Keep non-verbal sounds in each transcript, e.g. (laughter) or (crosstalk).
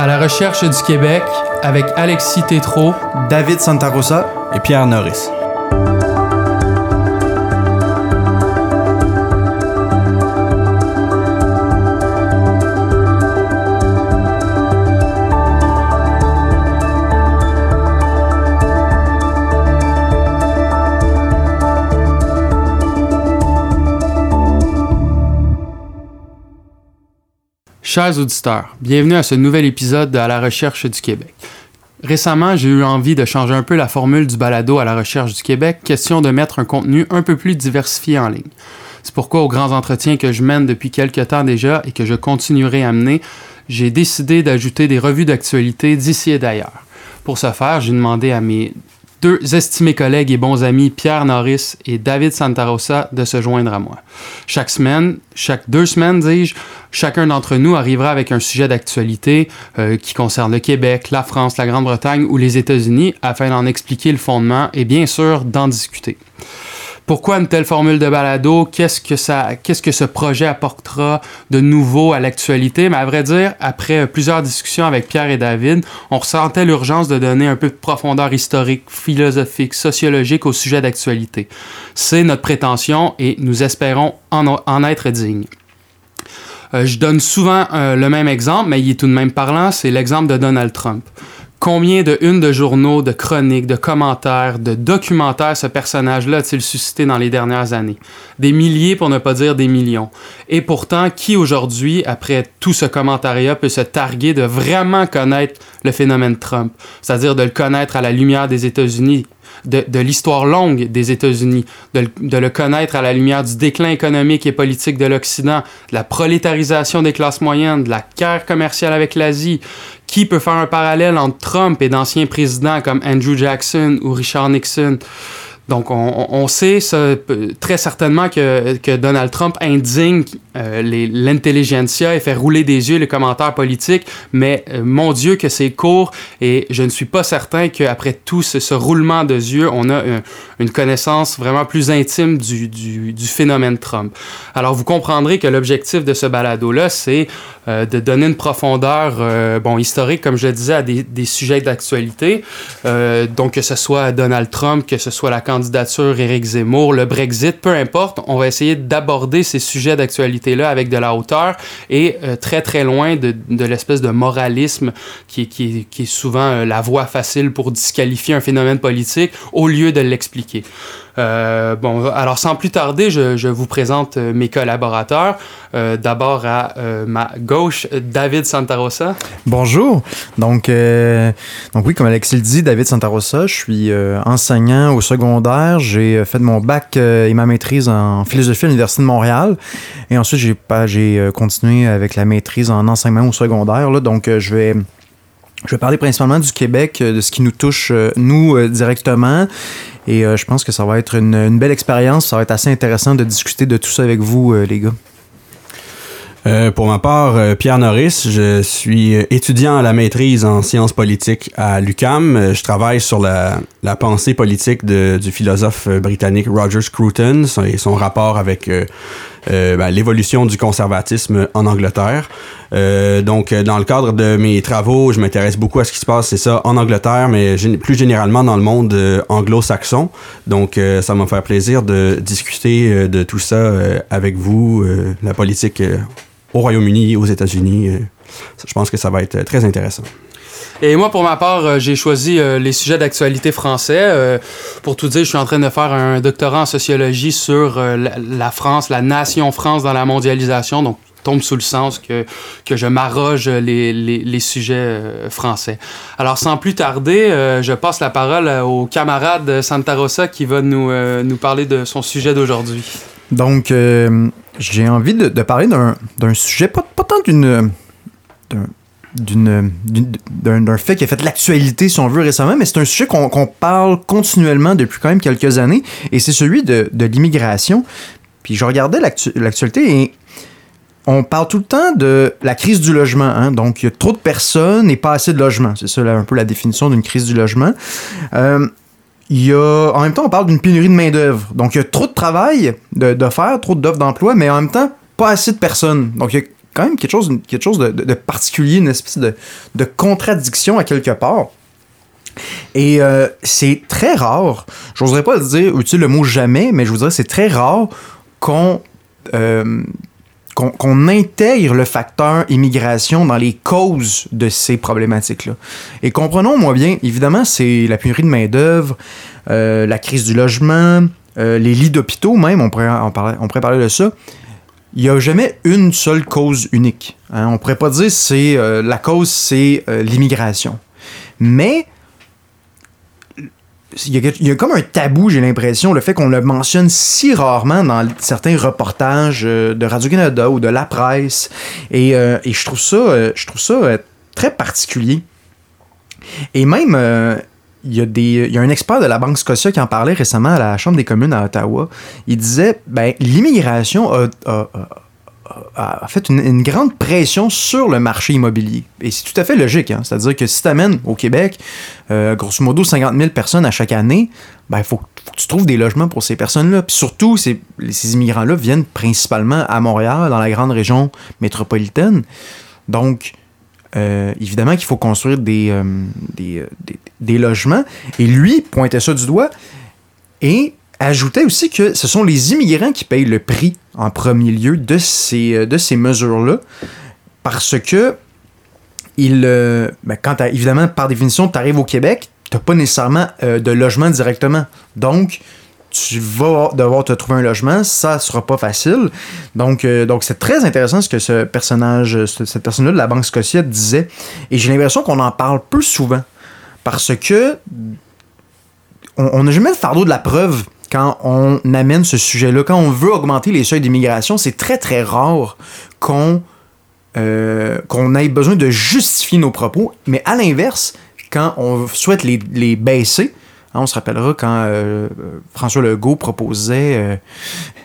À la recherche du Québec avec Alexis Tétrault, David Santarosa et Pierre Norris. Chers auditeurs, bienvenue à ce nouvel épisode de À la recherche du Québec. Récemment, j'ai eu envie de changer un peu la formule du balado à la recherche du Québec, question de mettre un contenu un peu plus diversifié en ligne. C'est pourquoi aux grands entretiens que je mène depuis quelques temps déjà et que je continuerai à mener, j'ai décidé d'ajouter des revues d'actualité d'ici et d'ailleurs. Pour ce faire, j'ai demandé à mes deux estimés collègues et bons amis, Pierre Norris et David Santarosa, de se joindre à moi. Chaque semaine, chaque deux semaines, dis-je, chacun d'entre nous arrivera avec un sujet d'actualité euh, qui concerne le Québec, la France, la Grande-Bretagne ou les États-Unis afin d'en expliquer le fondement et bien sûr d'en discuter. Pourquoi une telle formule de balado? Qu'est-ce que, ça, qu'est-ce que ce projet apportera de nouveau à l'actualité? Mais à vrai dire, après plusieurs discussions avec Pierre et David, on ressentait l'urgence de donner un peu de profondeur historique, philosophique, sociologique au sujet d'actualité. C'est notre prétention et nous espérons en, en être dignes. Euh, je donne souvent euh, le même exemple, mais il est tout de même parlant, c'est l'exemple de Donald Trump. Combien de unes de journaux, de chroniques, de commentaires, de documentaires ce personnage-là a-t-il suscité dans les dernières années? Des milliers pour ne pas dire des millions. Et pourtant, qui aujourd'hui, après tout ce commentariat, peut se targuer de vraiment connaître le phénomène Trump? C'est-à-dire de le connaître à la lumière des États-Unis, de, l'histoire longue des États-Unis, de, de, le connaître à la lumière du déclin économique et politique de l'Occident, de la prolétarisation des classes moyennes, de la guerre commerciale avec l'Asie. Qui peut faire un parallèle entre Trump et d'anciens présidents comme Andrew Jackson ou Richard Nixon? Donc, on, sait très certainement que, Donald Trump indigne euh, l'intelligentsia et fait rouler des yeux les commentaires politiques, mais euh, mon Dieu que c'est court et je ne suis pas certain qu'après tout ce, roulement de yeux, on a un, une connaissance vraiment plus intime du, du, du, phénomène Trump. Alors, vous comprendrez que l'objectif de ce balado-là, c'est euh, de donner une profondeur euh, bon, historique, comme je le disais, à des, des sujets d'actualité. Euh, donc, que ce soit Donald Trump, que ce soit la candidature Éric Zemmour, le Brexit, peu importe, on va essayer d'aborder ces sujets d'actualité-là avec de la hauteur et très très loin de, de l'espèce de moralisme qui, qui, qui est souvent la voie facile pour disqualifier un phénomène politique au lieu de l'expliquer. Euh, bon, alors sans plus tarder, je, vous présente euh, mes collaborateurs. Euh, D'abord à ma gauche, David Santarosa. Bonjour. Donc, oui, comme Alexis le dit, David Santarosa, je suis enseignant au secondaire. J'ai fait mon bac et ma maîtrise en philosophie à l'Université de Montréal. Et ensuite, j'ai continué avec la maîtrise en enseignement au secondaire. Donc, je vais je vais parler principalement du Québec, de ce qui nous touche, nous, directement. Et euh, je pense que ça va être une, belle expérience. Ça va être assez intéressant de discuter de tout ça avec vous, euh, les gars. Euh, pour ma part, euh, Pierre Norris, je suis étudiant à la maîtrise en sciences politiques à l'UCAM. Je travaille sur la, pensée politique du philosophe britannique Roger Scruton et son rapport avec euh, euh, ben, l'évolution du conservatisme en Angleterre. Euh, donc, dans le cadre de mes travaux, je m'intéresse beaucoup à ce qui se passe, c'est ça, en Angleterre, mais plus généralement dans le monde euh, anglo-saxon. Donc, euh, ça m'a fait plaisir de discuter euh, de tout ça avec vous, la politique au Royaume-Uni, aux États-Unis. je pense que ça va être très intéressant. Et moi, pour ma part, euh, j'ai choisi euh, les sujets d'actualité français. Euh, pour tout dire, je suis en train de faire un doctorat en sociologie sur la, France, la nation France dans la mondialisation. Donc, tombe sous le sens que, que je m'arroge les, les, sujets français. Alors, sans plus tarder, je passe la parole au camarade Santa Rosa qui va nous, nous parler de son sujet d'aujourd'hui. Donc, j'ai envie de, de parler d'un sujet, pas, pas tant d'une d'un fait qui a fait l'actualité, si on veut, récemment, mais c'est un sujet qu'on qu parle continuellement depuis quand même quelques années, et c'est celui de, l'immigration. Puis je regardais l'actualité et on parle tout le temps de la crise du logement. Hein? Donc, il y a trop de personnes et pas assez de logements. C'est ça, un peu la définition d'une crise du logement. Euh, en même temps, on parle d'une pénurie de main-d'œuvre. Donc, il y a trop de travail de, de faire, trop d'offres d'emploi, mais en même temps, pas assez de personnes. Donc, il y a quand même quelque chose, quelque chose de, particulier, une espèce de, contradiction à quelque part. Et euh, c'est très rare, j'oserais pas dire, utiliser le mot jamais, mais je vous dirais c'est très rare qu'on euh, qu'on qu'on intègre le facteur immigration dans les causes de ces problématiques-là. Et comprenons-moi bien, évidemment, c'est la pénurie de main-d'œuvre, euh, la crise du logement, les lits d'hôpitaux même, on pourrait, en parler, on pourrait parler de ça. Il n'y a jamais une seule cause unique. hein. On pourrait pas dire c'est euh, la cause, c'est euh, l'immigration. Mais il y, a, comme un tabou, j'ai l'impression, le fait qu'on le mentionne si rarement dans certains reportages euh, de Radio-Canada ou de la presse. Et, euh, et je trouve ça, je trouve ça très particulier. Et même, il y, a des, il y a un expert de la Banque Scotia qui en parlait récemment à la Chambre des communes à Ottawa. Il disait, ben, l'immigration a, a- a- fait une, grande pression sur le marché immobilier. Et c'est tout à fait logique. hein. C'est-à-dire que si tu amènes au Québec, euh, grosso modo, 50 000 personnes à chaque année, ben, il faut, faut que tu trouves des logements pour ces personnes-là. Puis surtout, ces, ces immigrants-là viennent principalement à Montréal, dans la grande région métropolitaine. Donc, euh, évidemment qu'il faut construire des, euh, euh, des- des logements. Et lui pointait ça du doigt et ajoutait aussi que ce sont les immigrants qui payent le prix en premier lieu de ces, de ces mesures-là. Parce que, il, ben, quand évidemment, par définition, tu arrives au Québec, tu n'as pas nécessairement de logement directement. Donc, tu vas devoir te trouver un logement, ça sera pas facile. Donc, euh, donc c'est très intéressant ce que ce personnage, ce- cette personne-là de la Banque Scotia disait. Et j'ai l'impression qu'on en parle peu souvent. Parce que on n'a jamais le fardeau de la preuve quand on amène ce sujet-là. Quand on veut augmenter les seuils d'immigration, c'est très très rare qu'on euh, qu'on ait besoin de justifier nos propos. Mais à l'inverse, quand on souhaite les, les baisser, on se rappellera quand euh, François Legault proposait euh,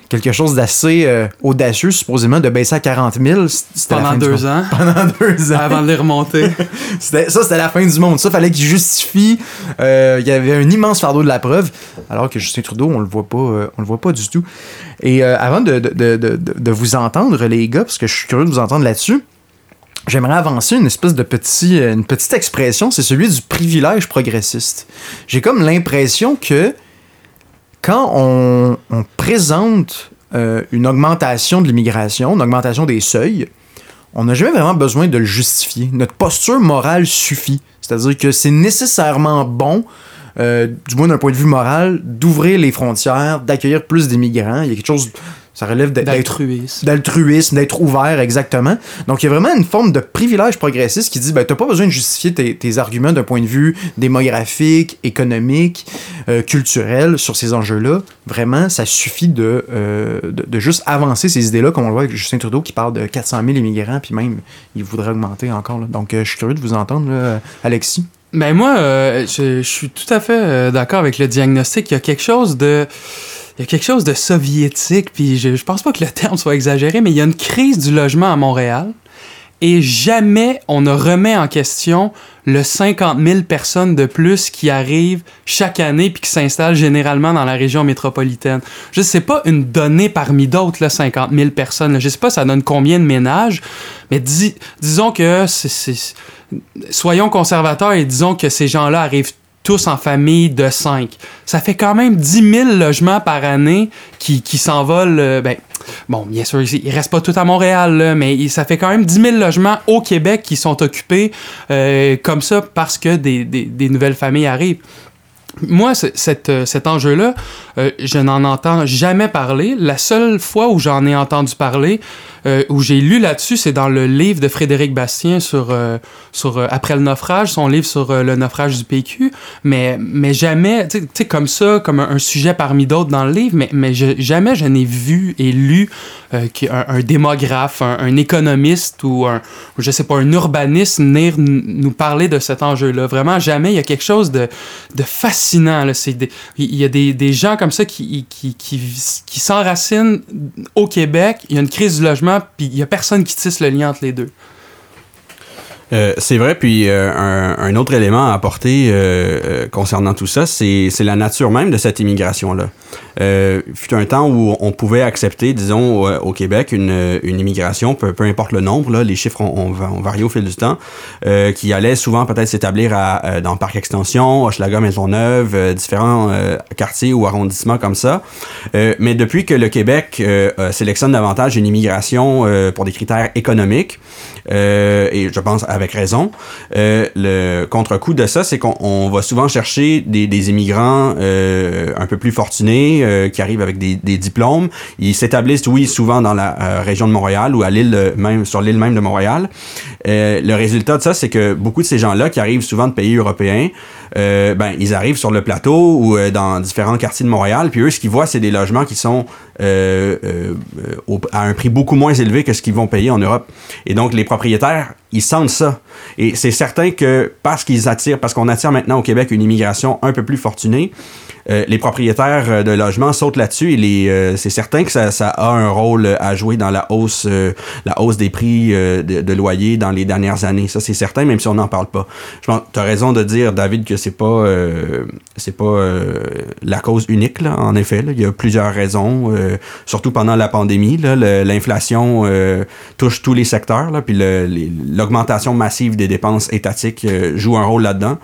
quelque chose d'assez euh, audacieux, supposément, de baisser à 40 000. C'était la Pendant fin deux ans, (laughs) Pendant deux ans. avant de les remonter. (laughs) Ça, c'était la fin du monde. Ça, fallait qu'il justifie. Il y avait un immense fardeau de la preuve, alors que Justin Trudeau, on le voit pas, on le voit pas du tout. Et avant de, de, de, de, de vous entendre, les gars, parce que je suis curieux de vous entendre là-dessus, j'aimerais avancer une espèce de euh, petite expression, c'est celui du privilège progressiste. J'ai comme l'impression que quand on, on présente euh, une augmentation de l'immigration, une augmentation des seuils, on n'a jamais vraiment besoin de le justifier. Notre posture morale suffit. C'est-à-dire que c'est nécessairement bon, euh, du moins d'un point de vue moral, d'ouvrir les frontières, d'accueillir plus d'immigrants. Il y a quelque chose, ça relève d'être D'altruisme. d'altruisme, d'être ouvert, exactement. Donc, il y a vraiment une forme de privilège progressiste qui dit, ben, t'as pas besoin de justifier tes, tes arguments d'un point de vue démographique, économique, euh, culturel sur ces enjeux-là. Vraiment, ça suffit de, euh, de, de juste avancer ces idées-là, comme on le voit avec Justin Trudeau qui parle de 400 000 immigrants, puis même, il voudrait augmenter encore. là. Donc, euh, je suis curieux de vous entendre, là, Alexis. Ben moi, je, je suis tout à fait d'accord avec le diagnostic. Il y a quelque chose de, il y a quelque chose de soviétique. Puis je, pense pas que le terme soit exagéré, mais il y a une crise du logement à Montréal. Et jamais on ne remet en question le 50 000 personnes de plus qui arrivent chaque année puis qui s'installent généralement dans la région métropolitaine. Je sais pas une donnée parmi d'autres, là, 50 000 personnes. là. Je sais pas ça donne combien de ménages, mais dis- disons que c'est soyons conservateurs et disons que ces gens-là arrivent tous en famille de 5. Ça fait quand même 10 000 logements par année qui, s'envolent. euh, ben, bon, bien sûr, ils restent pas tous à Montréal, là, mais ça fait quand même 10 000 logements au Québec qui sont occupés euh, comme ça parce que des, nouvelles familles arrivent. Moi, euh, cet enjeu-là, je n'en entends jamais parler. La seule fois où j'en ai entendu parler, euh, où j'ai lu là-dessus, c'est dans le livre de Frédéric Bastien sur, euh, euh, Après le naufrage, son livre sur le naufrage du PQ. Mais, mais jamais, tu sais- comme ça, comme un, sujet parmi d'autres dans le livre, mais, jamais je n'ai vu et lu qu'un- un, démographe, un, économiste ou un, je sais pas, un urbaniste venir nous parler de cet enjeu-là. Vraiment, jamais. Il y a quelque chose de, fascinant. Il y a des, gens comme ça qui s'enracinent au Québec. Il y a une crise du logement, puis il y a personne qui tisse le lien entre les deux. Euh, c'est vrai, puis euh, un, autre élément à apporter euh, concernant tout ça, c'est la nature même de cette immigration-là. Euh, fut un temps où on pouvait accepter, disons, au, Québec, une, une immigration, peu, importe le nombre, là, les chiffres ont, varié au fil du temps, euh, qui allait souvent peut-être s'établir à, euh, dans Parc Extension, Hochelaga, Maisonneuve, euh, différents euh, quartiers ou arrondissements comme ça. mais depuis que le Québec sélectionne davantage une immigration pour des critères économiques, et je pense avec raison, le contre-coup de ça, c'est qu'on va souvent chercher des immigrants un peu plus fortunés qui arrivent avec des, des diplômes. Ils s'établissent, oui, souvent dans la région de Montréal ou à l'île même sur l'île même de Montréal. Le résultat de ça, c'est que beaucoup de ces gens-là qui arrivent souvent de pays européens euh, ben, ils arrivent sur le plateau ou euh, dans différents quartiers de Montréal, puis eux, ce qu'ils voient, c'est des logements qui sont euh, à un prix beaucoup moins élevé que ce qu'ils vont payer en Europe. Et donc, les propriétaires, ils sentent ça. Et c'est certain que parce qu'ils attirent, parce qu'on attire maintenant au Québec une immigration un peu plus fortunée, euh, les propriétaires euh, de logements sautent là-dessus et euh, c'est certain que ça, ça, a un rôle à jouer dans la hausse, la hausse des prix de, de, loyer dans les dernières années. Ça, c'est certain, même si on n'en parle pas. Je pense, tu as raison de dire, David, que c'est pas, c'est pas la cause unique, en effet. Il y a plusieurs raisons, surtout pendant la pandémie. L'inflation touche tous les secteurs, puis l'augmentation massive des dépenses étatiques joue un rôle là-dedans,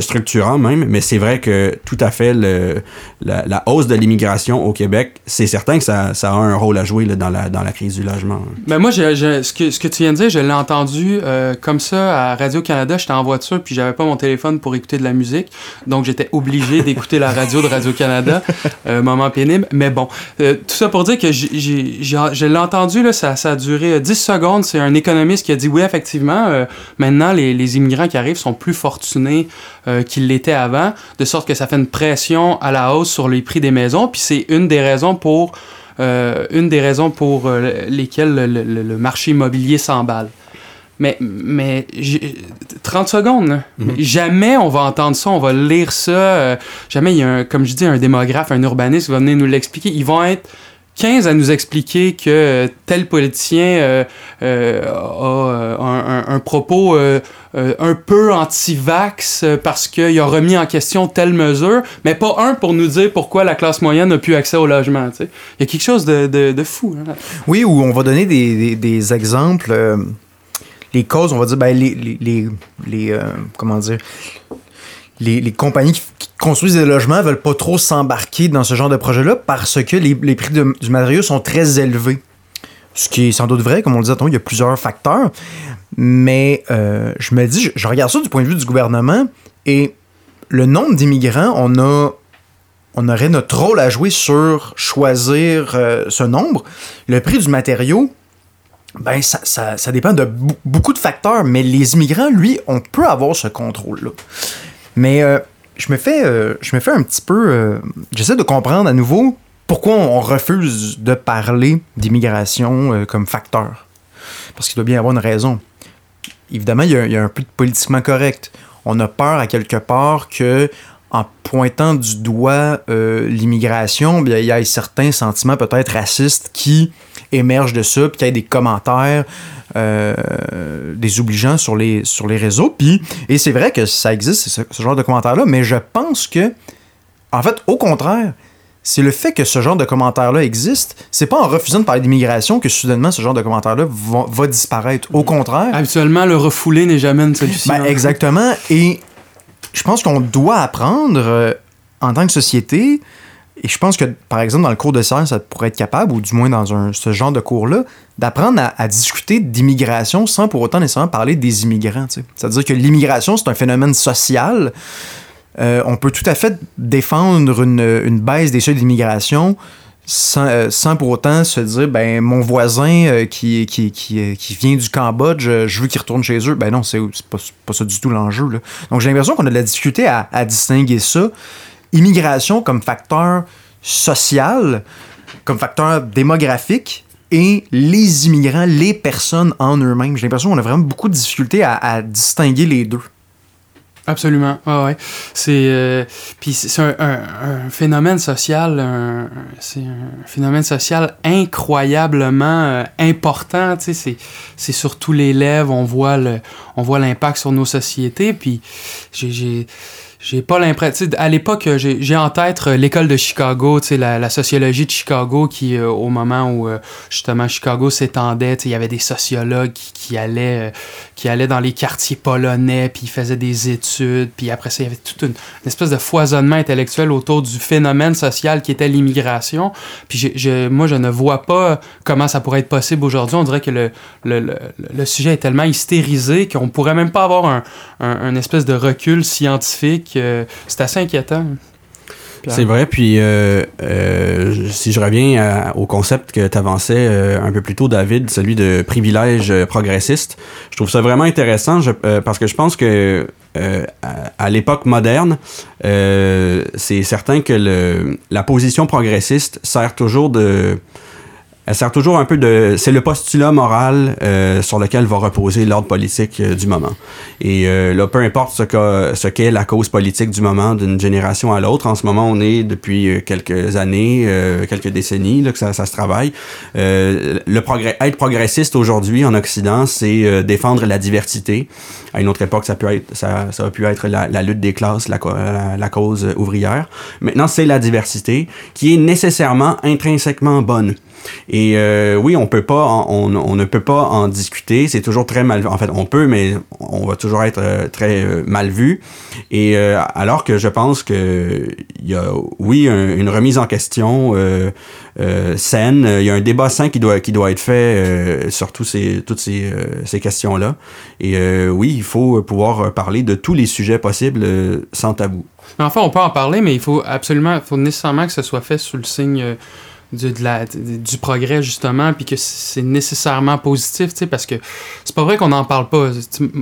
structurant même, mais c'est vrai que tout à fait, la, hausse de l'immigration au Québec, c'est certain que ça, a un rôle à jouer dans, la, crise du logement. Mais ben, moi, ce que tu viens de dire, je l'ai entendu euh, comme ça à Radio-Canada. J'étais en voiture, puis j'avais pas mon téléphone pour écouter de la musique. Donc, j'étais obligé d'écouter la radio de Radio-Canada. (laughs) Euh, moment pénible. Mais bon, euh, tout ça pour dire que je l'ai entendu, là, ça, ça a duré 10 secondes. C'est un économiste qui a dit oui, effectivement, maintenant, les, les, immigrants qui arrivent sont plus fortunés qu'ils l'étaient avant, de sorte que ça fait une pression à la hausse sur les prix des maisons, puis c'est une des raisons pour, euh, une des raisons pour euh, lesquelles le, marché immobilier s'emballe. Mais, mais 30 secondes, mhm. jamais on va entendre ça, on va lire ça. Euh, jamais il y a, un, comme je dis, un démographe, un urbaniste qui va venir nous l'expliquer. Ils vont être 15 à nous expliquer que tel politicien a un, propos euh, un peu anti-vax euh, parce qu'il a remis en question telle mesure, mais pas un pour nous dire pourquoi la classe moyenne n'a plus accès au logement. Il y a quelque chose de, de, fou. Hein. Oui, où on va donner des, des, exemples. Euh, les causes, on va dire, ben, les, les, les, comment dire, les, les, compagnies qui, construisent des logements veulent pas trop s'embarquer dans ce genre de projet-là parce que les, les prix du matériau sont très élevés. Ce qui est sans doute vrai, comme on le disait, il y a plusieurs facteurs. Mais euh, je me dis, je, regarde ça du point de vue du gouvernement et le nombre d'immigrants, on a. On aurait notre rôle à jouer sur choisir euh, ce nombre. Le prix du matériau, ben ça, ça, dépend de beaucoup de facteurs, mais les immigrants, lui, on peut avoir ce contrôle-là. Mais euh, je, me fais, je me fais un petit peu. J'essaie de comprendre à nouveau pourquoi on refuse de parler d'immigration comme facteur. Parce qu'il doit bien y avoir une raison évidemment, il y, a, un peu de politiquement correct. On a peur à quelque part que en pointant du doigt euh, l'immigration, il y a certains sentiments peut-être racistes qui émergent de ça, puis qu'il y ait des commentaires euh, désobligeants sur les, sur les réseaux. Puis, et c'est vrai que ça existe, ce, ce genre de commentaires-là, mais je pense que, en fait, au contraire, c'est le fait que ce genre de commentaires-là existe. C'est pas en refusant de parler d'immigration que soudainement ce genre de commentaires-là va, disparaître. Au contraire. Habituellement, le refoulé n'est jamais une solution. Ben, exactement. Et je pense qu'on doit apprendre euh, en tant que société. Et je pense que, par exemple, dans le cours de sciences, ça pourrait être capable, ou du moins dans ce genre de cours-là, d'apprendre à, discuter d'immigration sans pour autant nécessairement parler des immigrants. C'est-à-dire que l'immigration, c'est un phénomène social euh, on peut tout à fait défendre une, baisse des seuils d'immigration sans, sans, pour autant se dire ben mon voisin euh, qui, qui, qui, qui, vient du Cambodge, je veux qu'il retourne chez eux. Ben non, c'est pas, pas ça du tout l'enjeu. Donc j'ai l'impression qu'on a de la difficulté à, distinguer ça. Immigration comme facteur social, comme facteur démographique et les immigrants, les personnes en eux-mêmes. J'ai l'impression qu'on a vraiment beaucoup de difficultés à, à distinguer les deux. Absolument. Ah ouais. C'est euh, puis c'est un, phénomène social, c'est un phénomène social incroyablement euh, important. Sais, c'est sur tous les lèvres. On voit le, on voit l'impact sur nos sociétés. Puis j'ai j'ai pas l'impression. À l'époque, j'ai en tête euh, l'école de Chicago, la, la sociologie de Chicago, qui, euh, au moment où euh, justement Chicago s'étendait, il y avait des sociologues qui, qui, allaient, qui allaient dans les quartiers polonais, puis ils faisaient des études, puis après ça, il y avait toute une, espèce de foisonnement intellectuel autour du phénomène social qui était l'immigration. Puis moi, je ne vois pas comment ça pourrait être possible aujourd'hui. On dirait que le, le, le, le, sujet est tellement hystérisé qu'on pourrait même pas avoir un, un, un espèce de recul scientifique c'est assez inquiétant. C'est vrai, puis euh, euh, si je reviens au concept que tu avançais euh, un peu plus tôt, David, celui de privilège progressiste, je trouve ça vraiment intéressant parce que je pense que à, l'époque moderne, c'est certain que le, la position progressiste sert toujours de elle sert toujours un peu de... C'est le postulat moral euh, sur lequel va reposer l'ordre politique euh, du moment. Et euh, là, peu importe ce qu'est ce qu'est la cause politique du moment d'une génération à l'autre, en ce moment, on est depuis quelques années, quelques décennies, là, que ça, ça se travaille. le progrès, être progressiste aujourd'hui en Occident, c'est défendre la diversité. À une autre époque, ça, peut être, ça, ça a pu être la, lutte des classes, la, la, la cause ouvrière. Maintenant, c'est la diversité qui est nécessairement intrinsèquement bonne. Et euh, oui, on peut pas, on, ne peut pas en discuter. C'est toujours très mal. En fait, on peut, mais on va toujours être euh, très euh, mal vu. Et alors que je pense que il y a, oui, une remise en question saine. Il y a un débat sain qui doit qui doit être fait sur tous ces toutes ces, ces questions là. Et oui, il faut pouvoir parler de tous les sujets possibles sans tabou. enfin, on peut en parler, mais il faut absolument, faut nécessairement que ce soit fait sous le signe du, de la, du progrès, justement, puis que c'est nécessairement positif, tu sais, parce que c'est pas vrai qu'on n'en parle pas.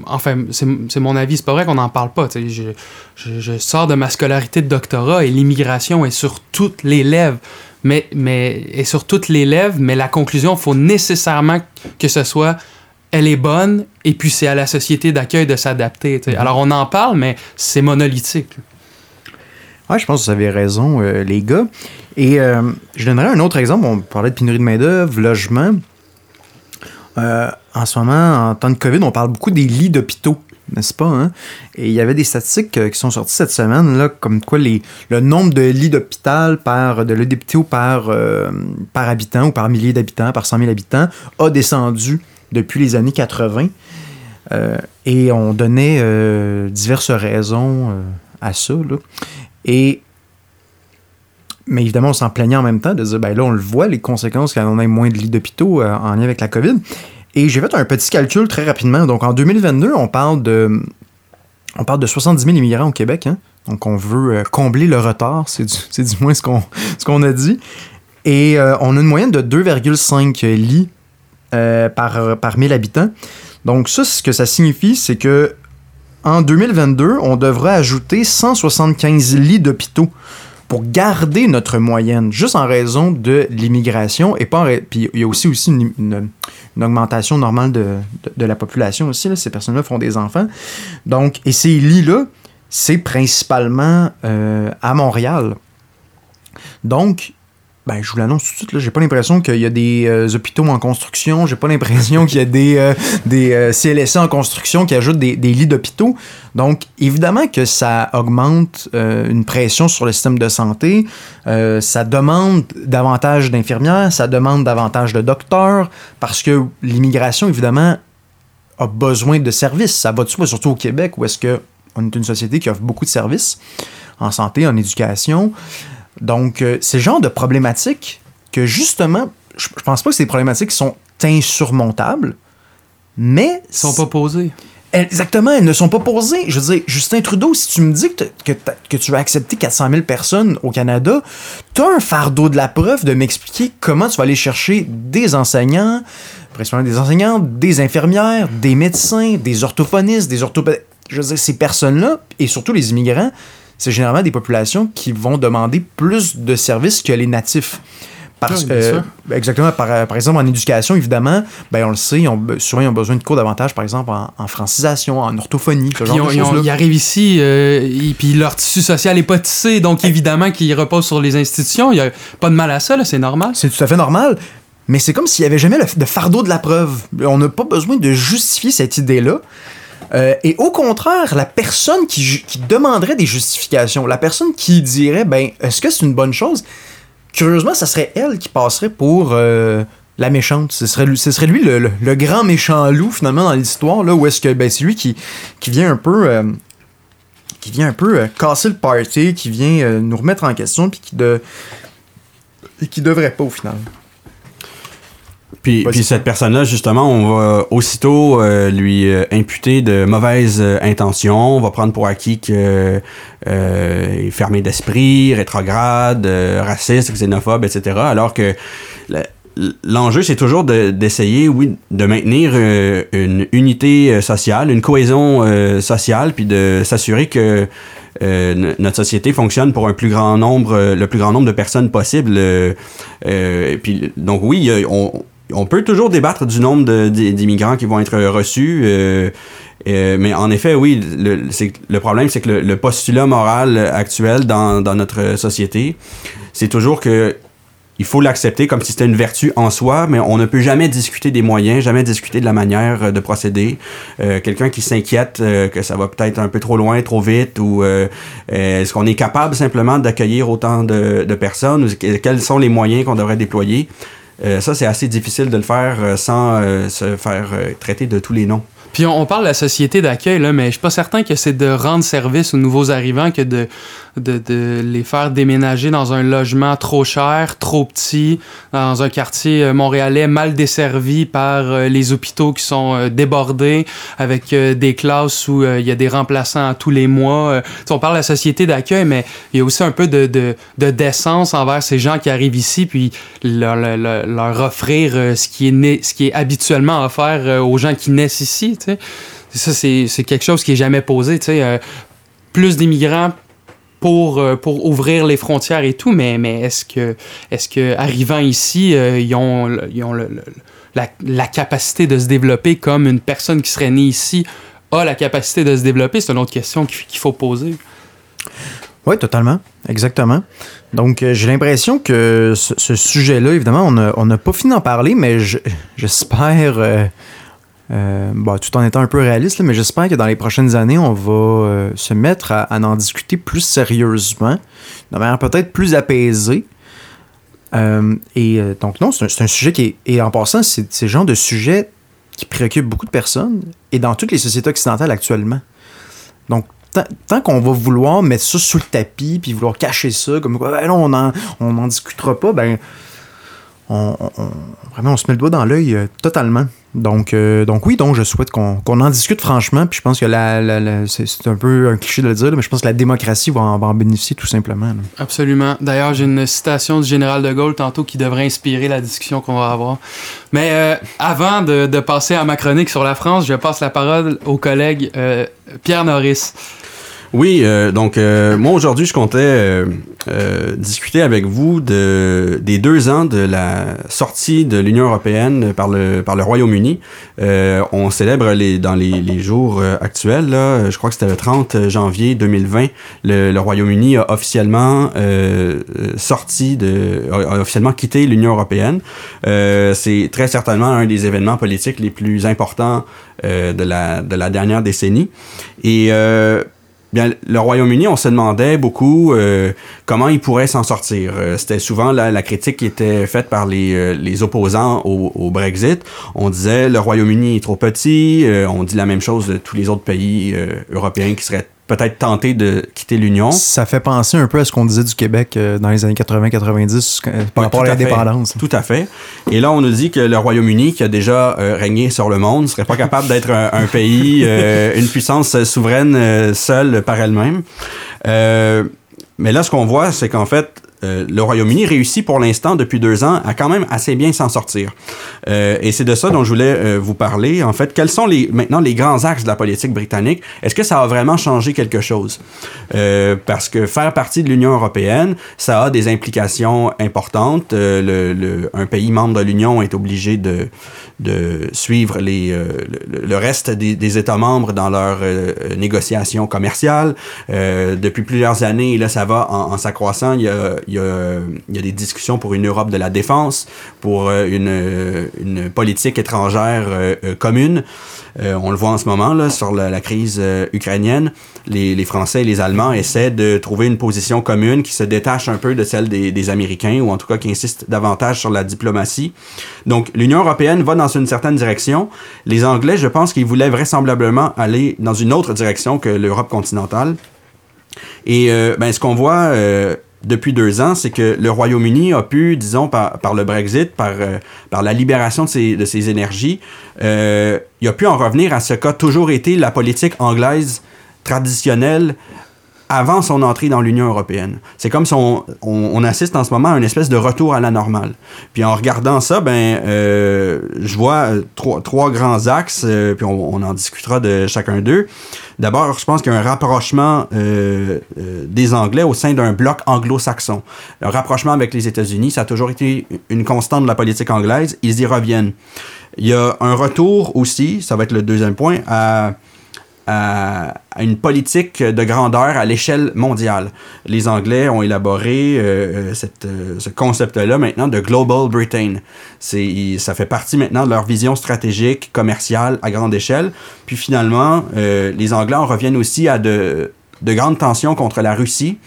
Enfin, c'est mon avis, c'est pas vrai qu'on n'en parle pas. Je, je, je, sors de ma scolarité de doctorat et l'immigration est sur toutes les lèvres. Mais, mais, est sur toutes les lèvres, mais la conclusion, il faut nécessairement que ce soit elle est bonne, et puis c'est à la société d'accueil de s'adapter. Mm-hmm. Alors on en parle, mais c'est monolithique. Ouais, je pense que vous avez raison, euh, les gars. Et euh, je donnerai un autre exemple. On parlait de pénurie de main-d'œuvre, logement. Euh, en ce moment, en temps de COVID, on parle beaucoup des lits d'hôpitaux, n'est-ce pas? Hein? Et il y avait des statistiques qui sont sorties cette semaine, là, comme quoi les, le nombre de lits d'hôpital par de lits d'hôpitaux par, par habitant ou par millier d'habitants, par 100 000 habitants, a descendu depuis les années 80. et on donnait diverses raisons à ça. Là. Et mais évidemment, on s'en plaignait en même temps de dire, ben là, on le voit, les conséquences quand on a moins de lits d'hôpitaux euh, en lien avec la COVID. Et j'ai fait un petit calcul très rapidement. Donc, en 2022, on parle de, on parle de 70 000 immigrants au Québec. Hein? Donc, on veut euh, combler le retard. (laughs) C'est du, moins ce qu'on, ce qu'on a dit. Et euh, on a une moyenne de 2,5 lits par, par 1000 habitants. Donc, ça, ce que ça signifie, c'est que en 2022, on devrait ajouter 175 lits d'hôpitaux pour garder notre moyenne, juste en raison de l'immigration. Et Puis il y a aussi, aussi une, augmentation normale de, la population aussi. Ces personnes-là font des enfants. Donc, et ces lits-là, c'est principalement euh, à Montréal. Donc, ben, je vous l'annonce tout de suite, j'ai pas l'impression qu'il y a des euh, hôpitaux en construction, j'ai pas l'impression qu'il y a des, euh, des euh, CLSC en construction qui ajoutent des, lits d'hôpitaux. Donc, évidemment que ça augmente une pression sur le système de santé, ça demande davantage d'infirmières, ça demande davantage de docteurs, parce que l'immigration, évidemment, a besoin de services. Ça va de soi, surtout au Québec, où est-ce qu'on est une société qui offre beaucoup de services en santé, en éducation. Donc, euh, c'est le genre de problématiques que justement, je, pense pas que c'est des problématiques qui sont insurmontables, mais. Ils sont pas posées. Exactement, elles ne sont pas posées. Je veux dire, Justin Trudeau, si tu me dis que, que, tu vas accepter 400 000 personnes au Canada, tu as un fardeau de la preuve de m'expliquer comment tu vas aller chercher des enseignants, principalement des enseignants, des infirmières, des médecins, des orthophonistes, des orthopédistes. Je veux dire, ces personnes-là, et surtout les immigrants, c'est généralement des populations qui vont demander plus de services que les natifs. Parce, que euh, exactement. Par, par, exemple, en éducation, évidemment, ben, on le sait, souvent, ils ont besoin de cours davantage, par exemple, en, francisation, en orthophonie, ce genre ils, de ils, arrivent ici, euh, et puis leur tissu social est pas tissé, donc évidemment qu'ils reposent sur les institutions. Il n'y a pas de mal à ça, c'est normal. C'est tout à fait normal. Mais c'est comme s'il n'y avait jamais le, de fardeau de la preuve. On n'a pas besoin de justifier cette idée-là. Euh, et au contraire, la personne qui, qui demanderait des justifications, la personne qui dirait, ben, est-ce que c'est une bonne chose? Curieusement, ça serait elle qui passerait pour euh, la méchante. Ce serait, lui- ce serait lui le, grand méchant loup, finalement, dans l'histoire, là, où est-ce que, ben, c'est lui qui, qui vient un peu... euh, qui vient un peu casser le party, qui vient nous remettre en question, puis qui de... qui devrait pas, au final. Puis, puis cette personne-là, justement, on va aussitôt euh, lui euh, imputer de mauvaises euh, intentions. On va prendre pour acquis que euh, est fermé d'esprit, rétrograde, euh, raciste, xénophobe, etc. Alors que l'enjeu, c'est toujours de- d'essayer, oui, de maintenir une unité sociale, une cohésion sociale, puis de s'assurer que euh, notre société fonctionne pour un plus grand nombre, euh, le plus grand nombre de personnes possible. euh, euh, puis, donc oui, on, on peut toujours débattre du nombre d'immigrants qui vont être reçus. euh, euh, mais en effet, oui, le, le problème, c'est que le, postulat moral actuel dans, notre société, c'est toujours que il faut l'accepter comme si c'était une vertu en soi, mais on ne peut jamais discuter des moyens, jamais discuter de la manière euh, de procéder. Quelqu'un qui s'inquiète que ça va peut-être un peu trop loin, trop vite, ou est-ce qu'on est capable simplement d'accueillir autant de, de personnes, ou que- quels sont les moyens qu'on devrait déployer? Euh, ça, c'est assez difficile de le faire euh, sans euh, se faire traiter de tous les noms. Puis on, on parle de la société d'accueil, là, mais je suis pas certain que c'est de rendre service aux nouveaux arrivants que de, de, les faire déménager dans un logement trop cher, trop petit, dans un quartier euh, montréalais mal desservi par euh, les hôpitaux qui sont euh, débordés, avec des classes où il y a des remplaçants tous les mois. On parle de la société d'accueil, mais il y a aussi un peu de, décence envers ces gens qui arrivent ici, puis leur, offrir ce, qui est habituellement offert aux gens qui naissent ici. Ça, c'est quelque chose qui est jamais posé. plus d'immigrants pour, euh, pour ouvrir les frontières et tout, mais, mais est-ce que, est que arrivant ici, euh, ils ont, ils ont la, la capacité de se développer comme une personne qui serait née ici a la capacité de se développer? C'est une autre question qu'il faut poser. Oui, totalement. Exactement. Donc, euh, j'ai l'impression que ce, sujet-là, évidemment, on n'a on pas fini d'en parler, mais je- j'espère, euh, bon, tout en étant un peu réaliste, là, mais j'espère que dans les prochaines années, on va euh, se mettre à, en discuter plus sérieusement, de manière peut-être plus apaisée. Euh, et euh, donc, non, c'est un, sujet qui est. Et en passant, c'est le genre de sujet qui préoccupe beaucoup de personnes et dans toutes les sociétés occidentales actuellement. Donc, tant, qu'on va vouloir mettre ça sous le tapis puis vouloir cacher ça, comme quoi, ben non, on n'en on en discutera pas, ben, vraiment, on se met le doigt dans l'œil totalement. Donc, euh, donc oui, donc je souhaite qu'on qu'on en discute franchement. Puis je pense que la, la- c'est un peu un cliché de le dire, mais je pense que la démocratie va en, bénéficier tout simplement. Absolument. D'ailleurs, j'ai une citation du général de Gaulle tantôt qui devrait inspirer la discussion qu'on va avoir. Mais euh, avant de, de passer à ma chronique sur la France, je passe la parole au collègue euh, Pierre Norris. Oui, euh, donc euh, moi aujourd'hui, je comptais euh, discuter avec vous de, des deux ans de la sortie de l'Union européenne par le, par le Royaume-Uni. On célèbre les, dans les, jours actuels, je crois que c'était le 30 janvier 2020, le, Royaume-Uni a officiellement sorti, de, a, officiellement quitté l'Union européenne. C'est très certainement un des événements politiques les plus importants de, la, de la dernière décennie. Et Bien, le Royaume-Uni, on se demandait beaucoup euh, comment il pourrait s'en sortir. Euh, C'était souvent la, critique qui était faite par les, euh, les opposants au, au Brexit. On disait le Royaume-Uni est trop petit. On dit la même chose de tous les autres pays européens qui seraient peut-être tentés de quitter l'Union. Ça fait penser un peu à ce qu'on disait du Québec euh, dans les années 80-90 euh, par Oui, rapport à l'indépendance. Tout à fait. Et là, on nous dit que le Royaume-Uni, qui a déjà euh, régné sur le monde, serait pas capable d'être un, un pays, euh, une puissance souveraine euh, seule par elle-même. Mais là, ce qu'on voit, c'est qu'en fait, euh, le Royaume-Uni réussit pour l'instant, depuis deux ans, à quand même assez bien s'en sortir. Euh, et c'est de ça dont je voulais euh, vous parler. En fait, quels sont maintenant les grands axes de la politique britannique? Est-ce que ça a vraiment changé quelque chose? Parce que faire partie de l'Union européenne, ça a des implications importantes. Un pays membre de l'Union est obligé de, de suivre les, euh, le, reste des, des, États membres dans leurs euh, négociations commerciales. Euh, depuis plusieurs années, là, ça va en, en s'accroissant. Il y, a, il, y a, il y a des discussions pour une Europe de la défense, pour une, une politique étrangère commune. On le voit en ce moment là, sur la, la crise ukrainienne. Les, les, Français et les Allemands essaient de trouver une position commune qui se détache un peu de celle des, des Américains, ou en tout cas qui insiste davantage sur la diplomatie. Donc l'Union européenne va dans une certaine direction. Les Anglais, je pense qu'ils voulaient vraisemblablement aller dans une autre direction que l'Europe continentale. Et euh, ben, ce qu'on voit euh, depuis deux ans, c'est que le Royaume-Uni a pu, disons, par, le Brexit, par, euh, par la libération de ses, de ses énergies, euh, il a pu en revenir à ce qu'a toujours été la politique anglaise traditionnelle avant son entrée dans l'Union européenne. C'est comme si on, on, assiste en ce moment à une espèce de retour à la normale. Puis en regardant ça, ben, euh, je vois trois, trois grands axes, euh, puis on, on, en discutera de chacun d'eux. D'abord, je pense qu'il y a un rapprochement euh, euh des Anglais au sein d'un bloc anglo-saxon. Un rapprochement avec les États-Unis, ça a toujours été une constante de la politique anglaise. Ils y reviennent. Il y a un retour aussi, ça va être le deuxième point, à à, une politique de grandeur à l'échelle mondiale. Les Anglais ont élaboré euh, euh, cette, euh, ce concept-là maintenant de Global Britain. Ça fait partie maintenant de leur vision stratégique, commerciale à grande échelle. Puis finalement, les Anglais en reviennent aussi à de, de grandes tensions contre la Russie.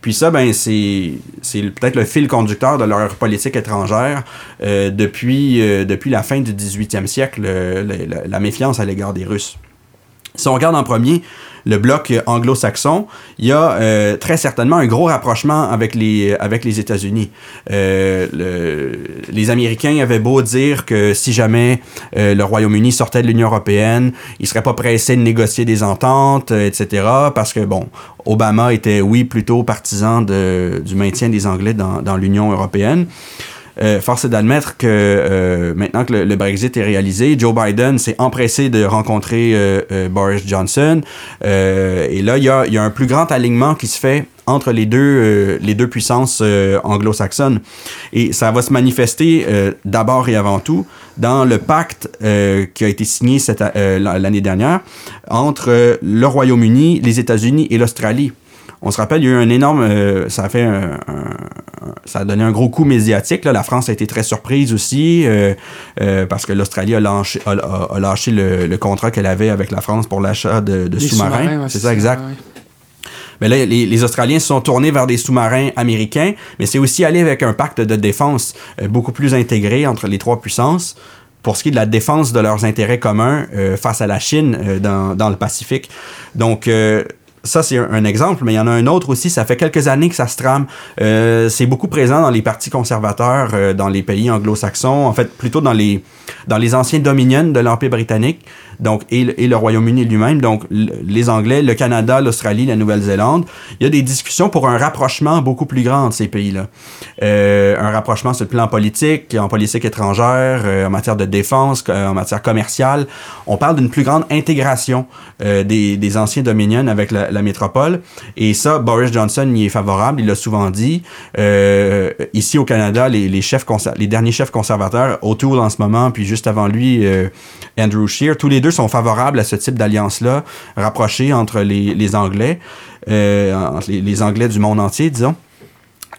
Puis ça, ben, c'est, peut-être le fil conducteur de leur politique étrangère depuis, depuis la fin du 18e siècle, la méfiance à l'égard des Russes. Si on regarde en premier le bloc anglo-saxon, il y a euh, très certainement un gros rapprochement avec les, avec les États-Unis. Euh, le, les Américains avaient beau dire que si jamais euh, le Royaume-Uni sortait de l'Union européenne, ils seraient pas pressés de négocier des ententes, euh, etc. Parce que, bon, Obama était, oui, plutôt partisan de, du maintien des Anglais dans, dans l'Union européenne. Euh, force est d'admettre que euh, maintenant que le, Brexit est réalisé, Joe Biden s'est empressé de rencontrer euh, Boris Johnson. et là, il y a, un plus grand alignement qui se fait entre les deux, les deux puissances anglo-saxonnes. Et ça va se manifester d'abord et avant tout dans le pacte qui a été signé l'année dernière entre le Royaume-Uni, les États-Unis et l'Australie on se rappelle, il y a eu un énorme. Euh, ça a fait un, ça a donné un gros coup médiatique. Là. La France a été très surprise aussi euh, euh, parce que l'Australie a lâché, a, lâché le, contrat qu'elle avait avec la France pour l'achat de, de sous-marins. c'est ça, exact. Mais là, les, les, Australiens se sont tournés vers des sous-marins américains, mais c'est aussi aller avec un pacte de défense beaucoup plus intégré entre les trois puissances pour ce qui est de la défense de leurs intérêts communs face à la Chine dans, dans, le Pacifique. Donc, ça, c'est un, exemple, mais il y en a un autre aussi. Ça fait quelques années que ça se trame. Euh, c'est beaucoup présent dans les partis conservateurs euh, dans les pays anglo-saxons, en fait, plutôt dans les, dans les anciens dominions de l'Empire britannique donc, et, le Royaume-Uni lui-même, donc les Anglais, le Canada, l'Australie, la Nouvelle-Zélande. Il y a des discussions pour un rapprochement beaucoup plus grand de ces pays-là. Euh, un rapprochement sur le plan politique, en politique étrangère, euh, en matière de défense, euh, en matière commerciale. On parle d'une plus grande intégration des, anciens dominions avec la, métropole. Et ça, Boris Johnson y est favorable, il l'a souvent dit. Ici au Canada, les, les derniers chefs conservateurs, O'Toole en ce moment, puis juste avant lui, Andrew Scheer, tous les deux sont favorables à ce type d'alliance-là, rapprochée entre les, Anglais, euh, entre les, Anglais du monde entier, disons.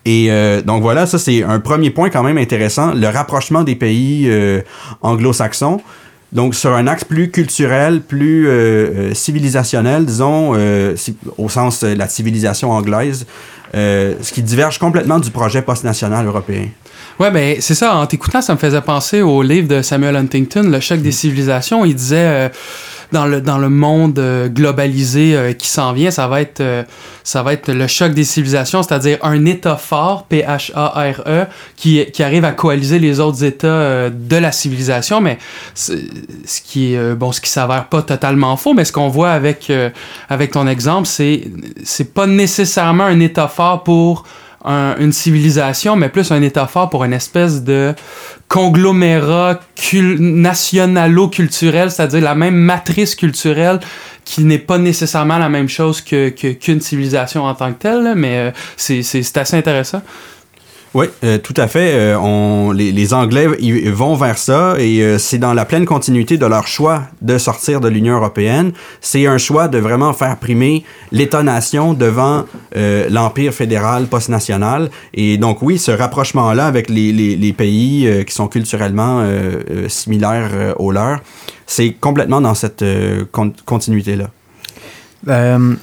Et euh, donc voilà, ça c'est un premier point quand même intéressant, le rapprochement des pays euh, anglo-saxons. Donc sur un axe plus culturel, plus civilisationnel, disons, au sens de la civilisation anglaise, ce qui diverge complètement du projet post-national européen. Ouais, ben c'est ça. En t'écoutant, ça me faisait penser au livre de Samuel Huntington, Le choc des civilisations. Il disait euh, dans le dans le monde euh, globalisé euh, qui s'en vient, ça va être ça va être le choc des civilisations, c'est-à-dire un État fort, P H A R E, qui qui arrive à coaliser les autres États de la civilisation. Mais ce qui est bon, ce qui s'avère pas totalement faux, mais ce qu'on voit avec avec ton exemple, c'est c'est pas nécessairement un État fort pour un, une civilisation, mais plus un état fort pour une espèce de conglomérat nationalo-culturel, c'est-à-dire la même matrice culturelle qui n'est pas nécessairement la même chose que, qu'une civilisation en tant que telle, mais euh, c'est assez intéressant. Oui, euh, tout à fait. Euh, on, les, les, Anglais ils vont vers ça et euh, c'est dans la pleine continuité de leur choix de sortir de l'Union européenne. C'est un choix de vraiment faire primer l'État-nation devant l'Empire fédéral post-national. Et donc oui, ce rapprochement-là avec les, les, les pays qui sont culturellement similaires aux leurs, c'est complètement dans cette continuité-là. je,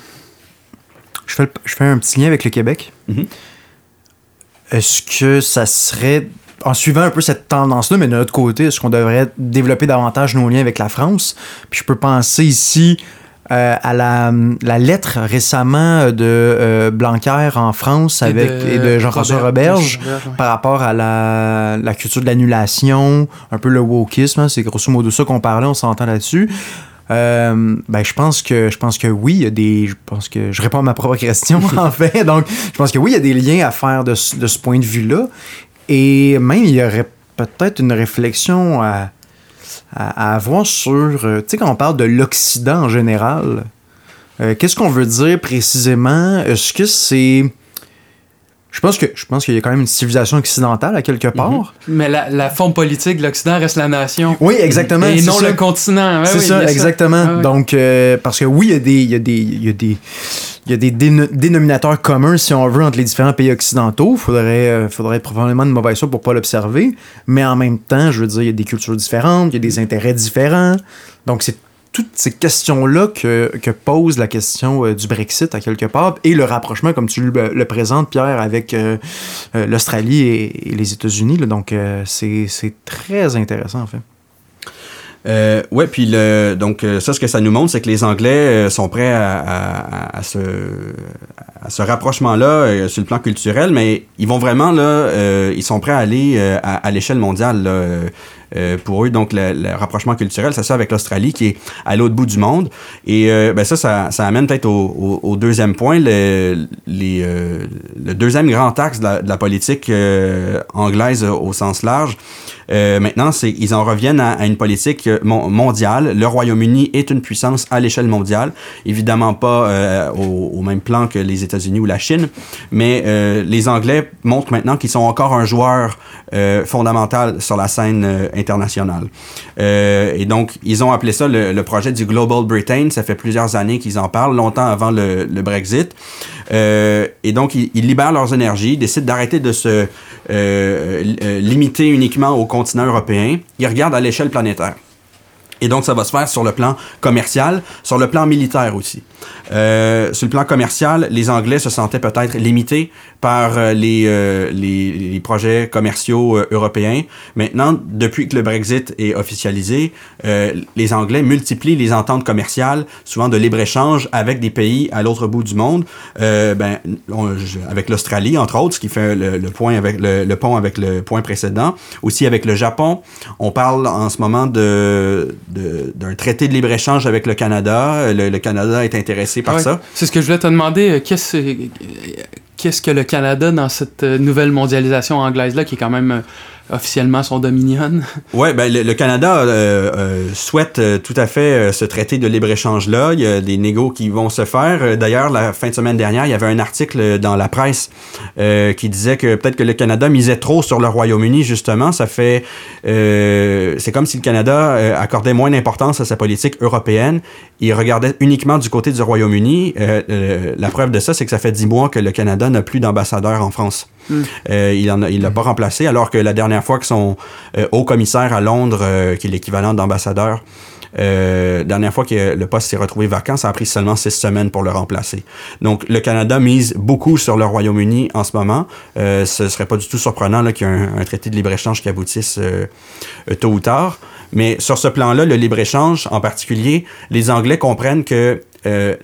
fais, je fais un petit lien avec le Québec. Mm-hmm. Est-ce que ça serait, en suivant un peu cette tendance-là, mais de notre côté, est-ce qu'on devrait développer davantage nos liens avec la France? Puis je peux penser ici euh, à la, la, lettre récemment de euh, Blanquer en France avec, et de, Jean-François Roberge par rapport à la, la culture de l'annulation, un peu le wokisme, hein, c'est grosso modo ça qu'on parlait, on s'entend là-dessus. Euh, ben, je pense que je pense que oui, il y a des. Je pense que je réponds à ma propre question (laughs) en fait. Donc, je pense que oui, il y a des liens à faire de, de ce point de vue-là. Et même il y aurait peut-être une réflexion à, à, avoir sur. Euh, tu sais, quand on parle de l'Occident en général, euh, qu'est-ce qu'on veut dire précisément? Est-ce que c'est je pense que je pense qu'il y a quand même une civilisation occidentale à quelque mhm. part. Mais la, la, forme politique de l'Occident reste la nation. Oui, exactement. Et non le continent. c'est ça, exactement. Donc, euh, parce que oui, il y a des, il y a des, il y a des, il y a des dénominateurs communs, si on veut, entre les différents pays occidentaux. Il faudrait, euh, faudrait être probablement de mauvaise foi pour pas l'observer. Mais en même temps, je veux dire, il y a des cultures différentes, il y a des intérêts différents. Donc, c'est toutes ces questions-là que, pose la question euh, du Brexit à quelque part et le rapprochement, comme tu le, présentes, Pierre, avec euh, euh, l'Australie et, les États-Unis. Donc, c'est très intéressant, en fait. Euh, ouais, puis le, donc ça, ce que ça nous montre, c'est que les Anglais sont prêts à, à, ce, à ce rapprochement-là sur le plan culturel, mais ils vont vraiment là, ils sont prêts à aller à, l'échelle mondiale. Euh, pour eux. Donc, le, rapprochement culturel, ça avec l'Australie qui est à l'autre bout du monde. Et euh, ben ça, ça, amène peut-être au, deuxième point, euh, le deuxième grand axe de la, de la politique anglaise au sens large. maintenant, c'est ils en reviennent à, une politique mondiale. Le Royaume-Uni est une puissance à l'échelle mondiale, évidemment pas au, au, même plan que les États-Unis ou la Chine, mais les Anglais montrent maintenant qu'ils sont encore un joueur fondamental sur la scène internationale. Euh, et donc, ils ont appelé ça le, projet du Global Britain. Ça fait plusieurs années qu'ils en parlent, longtemps avant le, Brexit. Euh, et donc, ils, libèrent leurs énergies, décident d'arrêter de se euh, limiter uniquement au continent européen. Ils regardent à l'échelle planétaire. Et donc, ça va se faire sur le plan commercial, sur le plan militaire aussi. Euh, sur le plan commercial, les Anglais se sentaient peut-être limités par euh, les, euh, les, les, projets commerciaux euh, européens. Maintenant, depuis que le Brexit est officialisé, les Anglais multiplient les ententes commerciales, souvent de libre-échange, avec des pays à l'autre bout du monde. ben, avec l'Australie, entre autres, ce qui fait le, le point avec le, le, pont avec le point précédent. Aussi avec le Japon. On parle en ce moment de d'un traité de libre-échange avec le Canada. Le, Canada est intéressé par ça. C'est ce que je voulais te demander. Qu'est-ce qu'est-ce que le Canada dans cette nouvelle mondialisation anglaise-là, qui est quand même officiellement son dominion. (laughs) Oui, ben, le, Canada euh, euh, souhaite euh, tout à fait ce traité de libre-échange-là. Il y a des négos qui vont se faire. D'ailleurs, la fin de semaine dernière, il y avait un article dans la presse qui disait que peut-être que le Canada misait trop sur le Royaume-Uni, justement. Ça fait... c'est comme si le Canada accordait moins d'importance à sa politique européenne. Il regardait uniquement du côté du Royaume-Uni. la preuve de ça, c'est que ça fait dix mois que le Canada n'a plus d'ambassadeur en France. Hmm. il l'a il pas remplacé, alors que la dernière fois que son euh, haut commissaire à Londres, euh, qui est l'équivalent d'ambassadeur, euh, dernière fois que le poste s'est retrouvé vacant, ça a pris seulement six semaines pour le remplacer. Donc, le Canada mise beaucoup sur le Royaume-Uni en ce moment. Euh, ce serait pas du tout surprenant qu'il y ait un, traité de libre-échange qui aboutisse tôt ou tard. Mais sur ce plan-là, le libre-échange en particulier, les Anglais comprennent que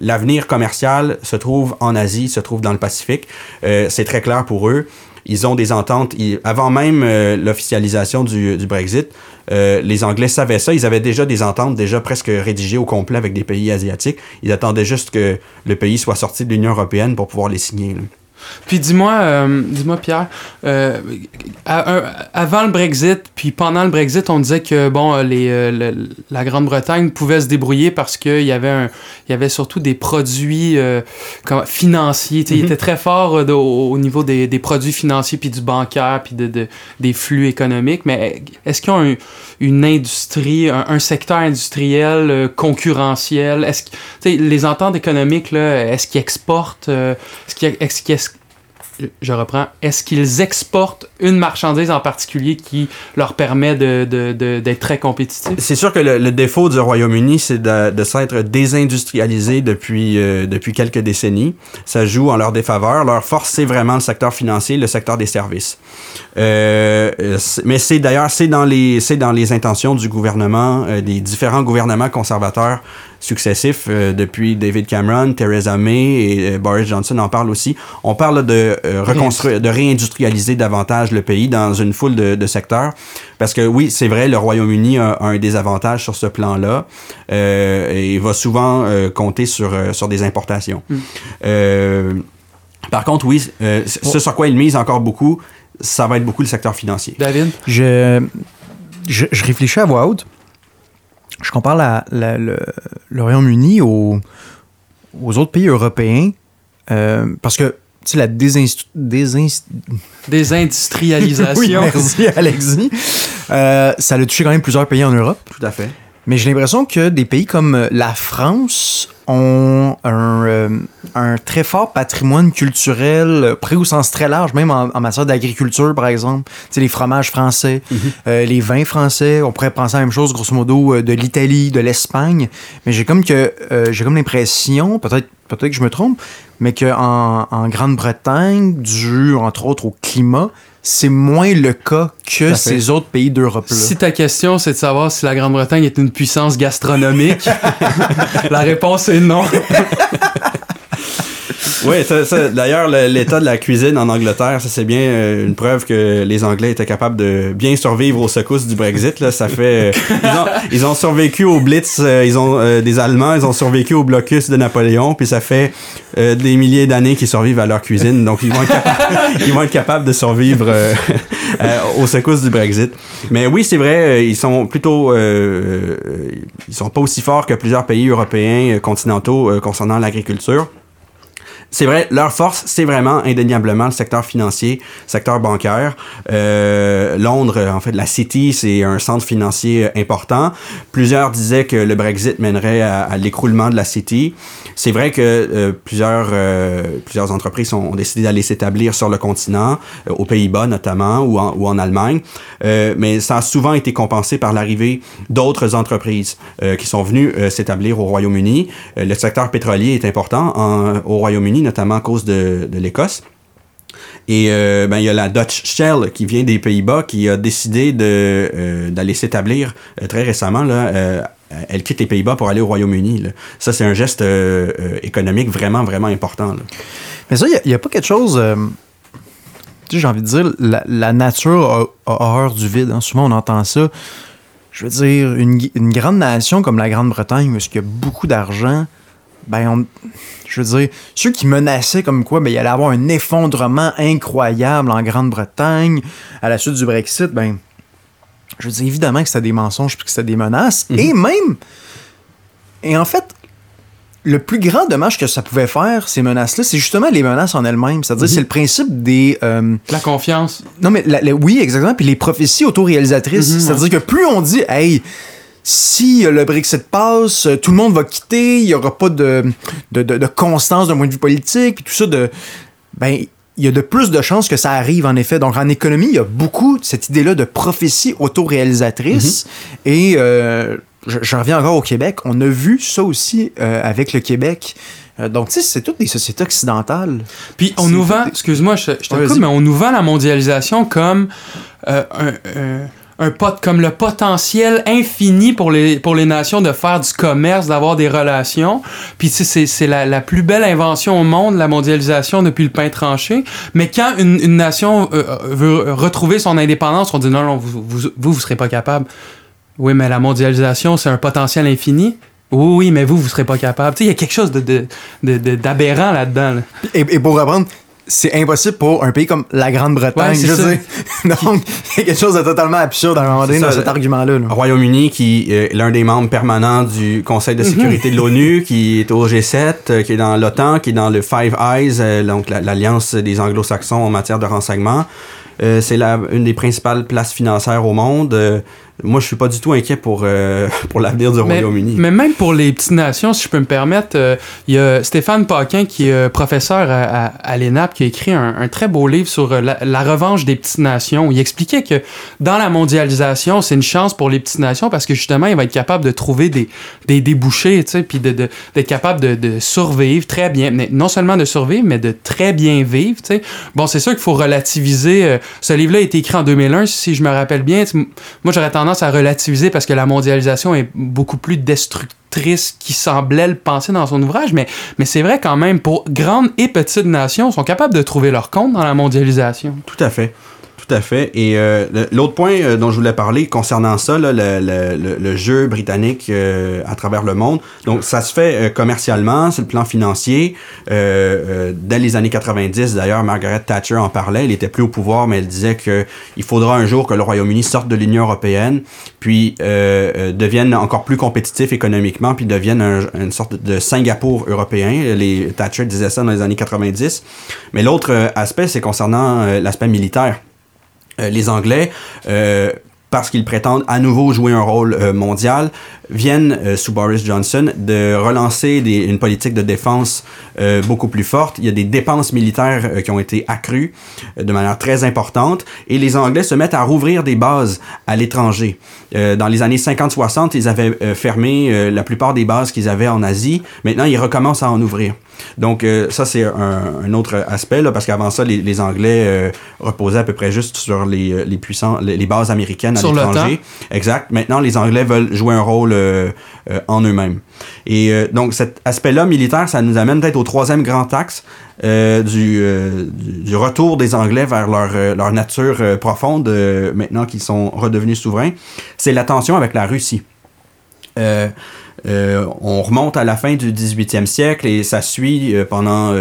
l'avenir commercial se trouve en Asie, se trouve dans le Pacifique. c'est très clair pour eux ils ont des ententes. avant même euh, l'officialisation du, Brexit, euh, les Anglais savaient ça. Ils avaient déjà des ententes déjà presque rédigées au complet avec des pays asiatiques. Ils attendaient juste que le pays soit sorti de l'Union européenne pour pouvoir les signer. Puis dis-moi, euh, dis-moi Pierre, euh, à- avant le Brexit, puis pendant le Brexit, on disait que bon, les, euh, le- la Grande-Bretagne pouvait se débrouiller parce qu'il y avait un, il y avait surtout des produits financiers. Tu sais, Il Mhm. était très fort au, au niveau des, des produits financiers, puis du bancaire, puis de, de- des flux économiques. Mais est-ce qu'ils ont un- une industrie, un, un secteur industriel concurrentiel? Est-ce que les ententes économiques là, est-ce qu'ils exportent est-ce qu'ils je reprends, est-ce qu'ils exportent une marchandise en particulier qui leur permet de, de- de- d'être très compétitifs? C'est sûr que le, le défaut du Royaume-Uni, c'est de, de s'être désindustrialisé depuis, euh, depuis quelques décennies. Ça joue en leur défaveur. Leur force, c'est vraiment le secteur financier, le secteur des services. Euh, mais c'est d'ailleurs, c'est dans, les, c'est dans les intentions du gouvernement, euh, des différents gouvernements conservateurs successifs, euh, depuis David Cameron, Theresa May et euh, Boris Johnson en parlent aussi. On parle de euh, reconstruire, de réindustrialiser davantage le pays dans une foule de, de secteurs. Parce que oui, c'est vrai, le Royaume-Uni a, a un désavantage sur ce plan-là euh, et va souvent compter sur, euh, sur des importations. Mm. Euh, par contre, oui, euh, ce sur quoi il mise encore beaucoup, ça va être beaucoup le secteur financier. David? Je, je, je réfléchis à voix haute. Je compare la- la- le, le Royaume-Uni aux, aux autres pays européens euh, parce que tu sais, la désinst- Désindustrialisation. (laughs) Oui, merci Alexis. Euh, ça a touché quand même plusieurs pays en Europe. Tout à fait. Mais j'ai l'impression que des pays comme la France ont un, euh, un très fort patrimoine culturel, euh, pris au sens très large, même en, en matière d'agriculture, par exemple. Tu sais, les fromages français, euh, les vins français. On pourrait penser à la même chose, grosso modo, de l'Italie, de l'Espagne. Mais j'ai comme que euh, j'ai comme l'impression, peut-être peut-être que je me trompe, mais qu'en en Grande-Bretagne, dû entre autres au climat, c'est moins le cas que ces autres pays d'Europe-là. Si ta question c'est de savoir si la Grande-Bretagne est une puissance gastronomique, (laughs) la réponse est non. (laughs) (laughs) Oui, ça, ça, d'ailleurs, le- l'état de la cuisine en Angleterre, ça c'est bien euh, une preuve que les Anglais étaient capables de bien survivre aux secousses du Brexit. Là. Ça fait, euh, ils, ont, ils ont survécu au Blitz, euh, ils ont euh, des Allemands, ils ont survécu au blocus de Napoléon, puis ça fait euh, des milliers d'années qu'ils survivent à leur cuisine. Donc ils vont être capables, (laughs) ils vont être capables de survivre aux secousses du Brexit. Mais oui, c'est vrai, ils sont plutôt, ils sont pas aussi forts que plusieurs pays européens continentaux concernant l'agriculture. C'est vrai, leur force, c'est vraiment indéniablement le secteur financier, secteur bancaire. Euh, Londres, en fait, la City, c'est un centre financier important. Plusieurs disaient que le Brexit mènerait à, l'écroulement de la City. C'est vrai que euh, plusieurs, euh, plusieurs entreprises ont, décidé d'aller s'établir sur le continent, euh, aux Pays-Bas notamment, ou en, Allemagne. Euh, mais ça a souvent été compensé par l'arrivée d'autres entreprises qui sont venues s'établir au Royaume-Uni. Le secteur pétrolier est important au Royaume-Uni, notamment à cause de, l'Écosse. Et euh, ben, il y a la Dutch Shell qui vient des Pays-Bas qui a décidé euh, d'aller s'établir euh, très récemment. Là, elle quitte les Pays-Bas pour aller au Royaume-Uni. Ça, c'est un geste économique vraiment, vraiment important. Mais ça, il n'y a, pas quelque chose. tu sais, j'ai envie de dire, la, nature a, horreur du vide. hein. Souvent, on entend ça. Je veux dire, une, une grande nation comme la Grande-Bretagne, où il y a beaucoup d'argent, ben, on- je veux dire, ceux qui menaçaient comme quoi, ben, il allait avoir un effondrement incroyable en Grande-Bretagne à la suite du Brexit, ben, je veux dire, évidemment que c'était des mensonges puis que c'était des menaces. Mhm. Et même, et en fait, le plus grand dommage que ça pouvait faire, ces menaces-là, c'est justement les menaces en elles-mêmes. C'est-à-dire, Mhm. c'est le principe des. euh, La confiance. non, mais la- la- oui, exactement. Puis les prophéties autoréalisatrices. Mhm, C'est-à-dire que plus on dit, hey, si euh, le Brexit passe, euh, tout le monde va quitter, il n'y aura pas de, de, de- de constance d'un point de vue politique, puis tout ça, de. Ben, il y a de plus de chances que ça arrive, en effet. Donc, en économie, il y a beaucoup cette idée-là de prophétie autoréalisatrice. Et euh, je, je reviens encore au Québec. On a vu ça aussi euh, avec le Québec. Euh, donc, tu sais, c'est toutes des sociétés occidentales. Puis on nous vend, excuse-moi, je, je te Ouais, mais on nous vend la mondialisation comme un, un- pot, comme le potentiel infini pour les, pour les nations de faire du commerce, d'avoir des relations. Puis c'est, c'est la, la plus belle invention au monde, la mondialisation depuis le pain tranché. Mais quand une, une nation euh, euh, veut retrouver son indépendance, on dit non, non, vous, vous, vous, vous serez pas capable. Oui, mais la mondialisation, c'est un potentiel infini. Oui, oui, mais vous, vous serez pas capable. Tu sais, il y a quelque chose de- d'aberrant là-dedans. là. Et, et pour reprendre, c'est impossible pour un pays comme la Grande-Bretagne. Ouais. (laughs) Donc, il y a quelque chose de totalement absurde à un moment donné dans cet argument-là. là. Royaume-Uni, qui est l'un des membres permanents du Conseil de sécurité de l'ONU, qui est au G7, euh, qui est dans l'OTAN, qui est dans le Five Eyes, euh, donc la- l'alliance des anglo-saxons en matière de renseignement. Euh, c'est la, une des principales places financières au monde. Euh, moi, je suis pas du tout inquiet pour, euh, (laughs) pour l'avenir du Royaume-Uni. mais même pour les petites nations, si je peux me permettre, euh, il y a Stéphane Paquin, qui est euh, professeur à, à, à l'ENAP, qui a écrit un, un très beau livre sur la, la revanche des petites nations. Il expliquait que dans la mondialisation, c'est une chance pour les petites nations parce que justement, il va être capable de trouver des, des débouchés, tu sais, puis de, de- d'être capable de, de survivre très bien. Non seulement de survivre, mais de très bien vivre, tu sais. Bon, c'est sûr qu'il faut relativiser. ce livre-là a été écrit en 2001, si je me rappelle bien. Moi, j'aurais tendance à relativiser parce que la mondialisation est beaucoup plus destructrice qu'il semblait le penser dans son ouvrage, mais, mais c'est vrai quand même, pour grandes et petites nations, sont capables de trouver leur compte dans la mondialisation. Tout à fait. Tout à fait. Et euh, l'autre point euh, dont je voulais parler concernant ça, là, le, le- le- jeu britannique euh, à travers le monde, donc ça se fait euh, commercialement, sur le plan financier. Euh, dès les années 90, d'ailleurs, Margaret Thatcher en parlait. Elle était plus au pouvoir, mais elle disait que il faudra un jour que le Royaume-Uni sorte de l'Union européenne, puis devienne encore plus compétitif économiquement, puis devienne un- une sorte de Singapour européen. Les Thatcher disait ça dans les années 90. Mais l'autre aspect, c'est concernant l'aspect militaire. Euh, les Anglais, euh, parce qu'ils prétendent à nouveau jouer un rôle euh, mondial, viennent, euh, sous Boris Johnson, de relancer des- une politique de défense euh, beaucoup plus forte. Il y a des dépenses militaires qui ont été accrues de manière très importante et les Anglais se mettent à rouvrir des bases à l'étranger. Dans les années 50-60, ils avaient fermé la plupart des bases qu'ils avaient en Asie. Maintenant, ils recommencent à en ouvrir. Donc, euh, ça, c'est un, un autre aspect, là, parce qu'avant ça, les, les Anglais euh, reposaient à peu près juste sur les, euh, les puissants, les, les bases américaines à l'étranger. Exact. Maintenant, les Anglais veulent jouer un rôle euh, en eux-mêmes. Et donc, cet aspect-là militaire, ça nous amène peut-être au troisième grand axe du, retour des Anglais vers leur, leur nature profonde, maintenant qu'ils sont redevenus souverains. C'est la tension avec la Russie. Euh, euh, on remonte à la fin du 18e siècle et ça suit euh, pendant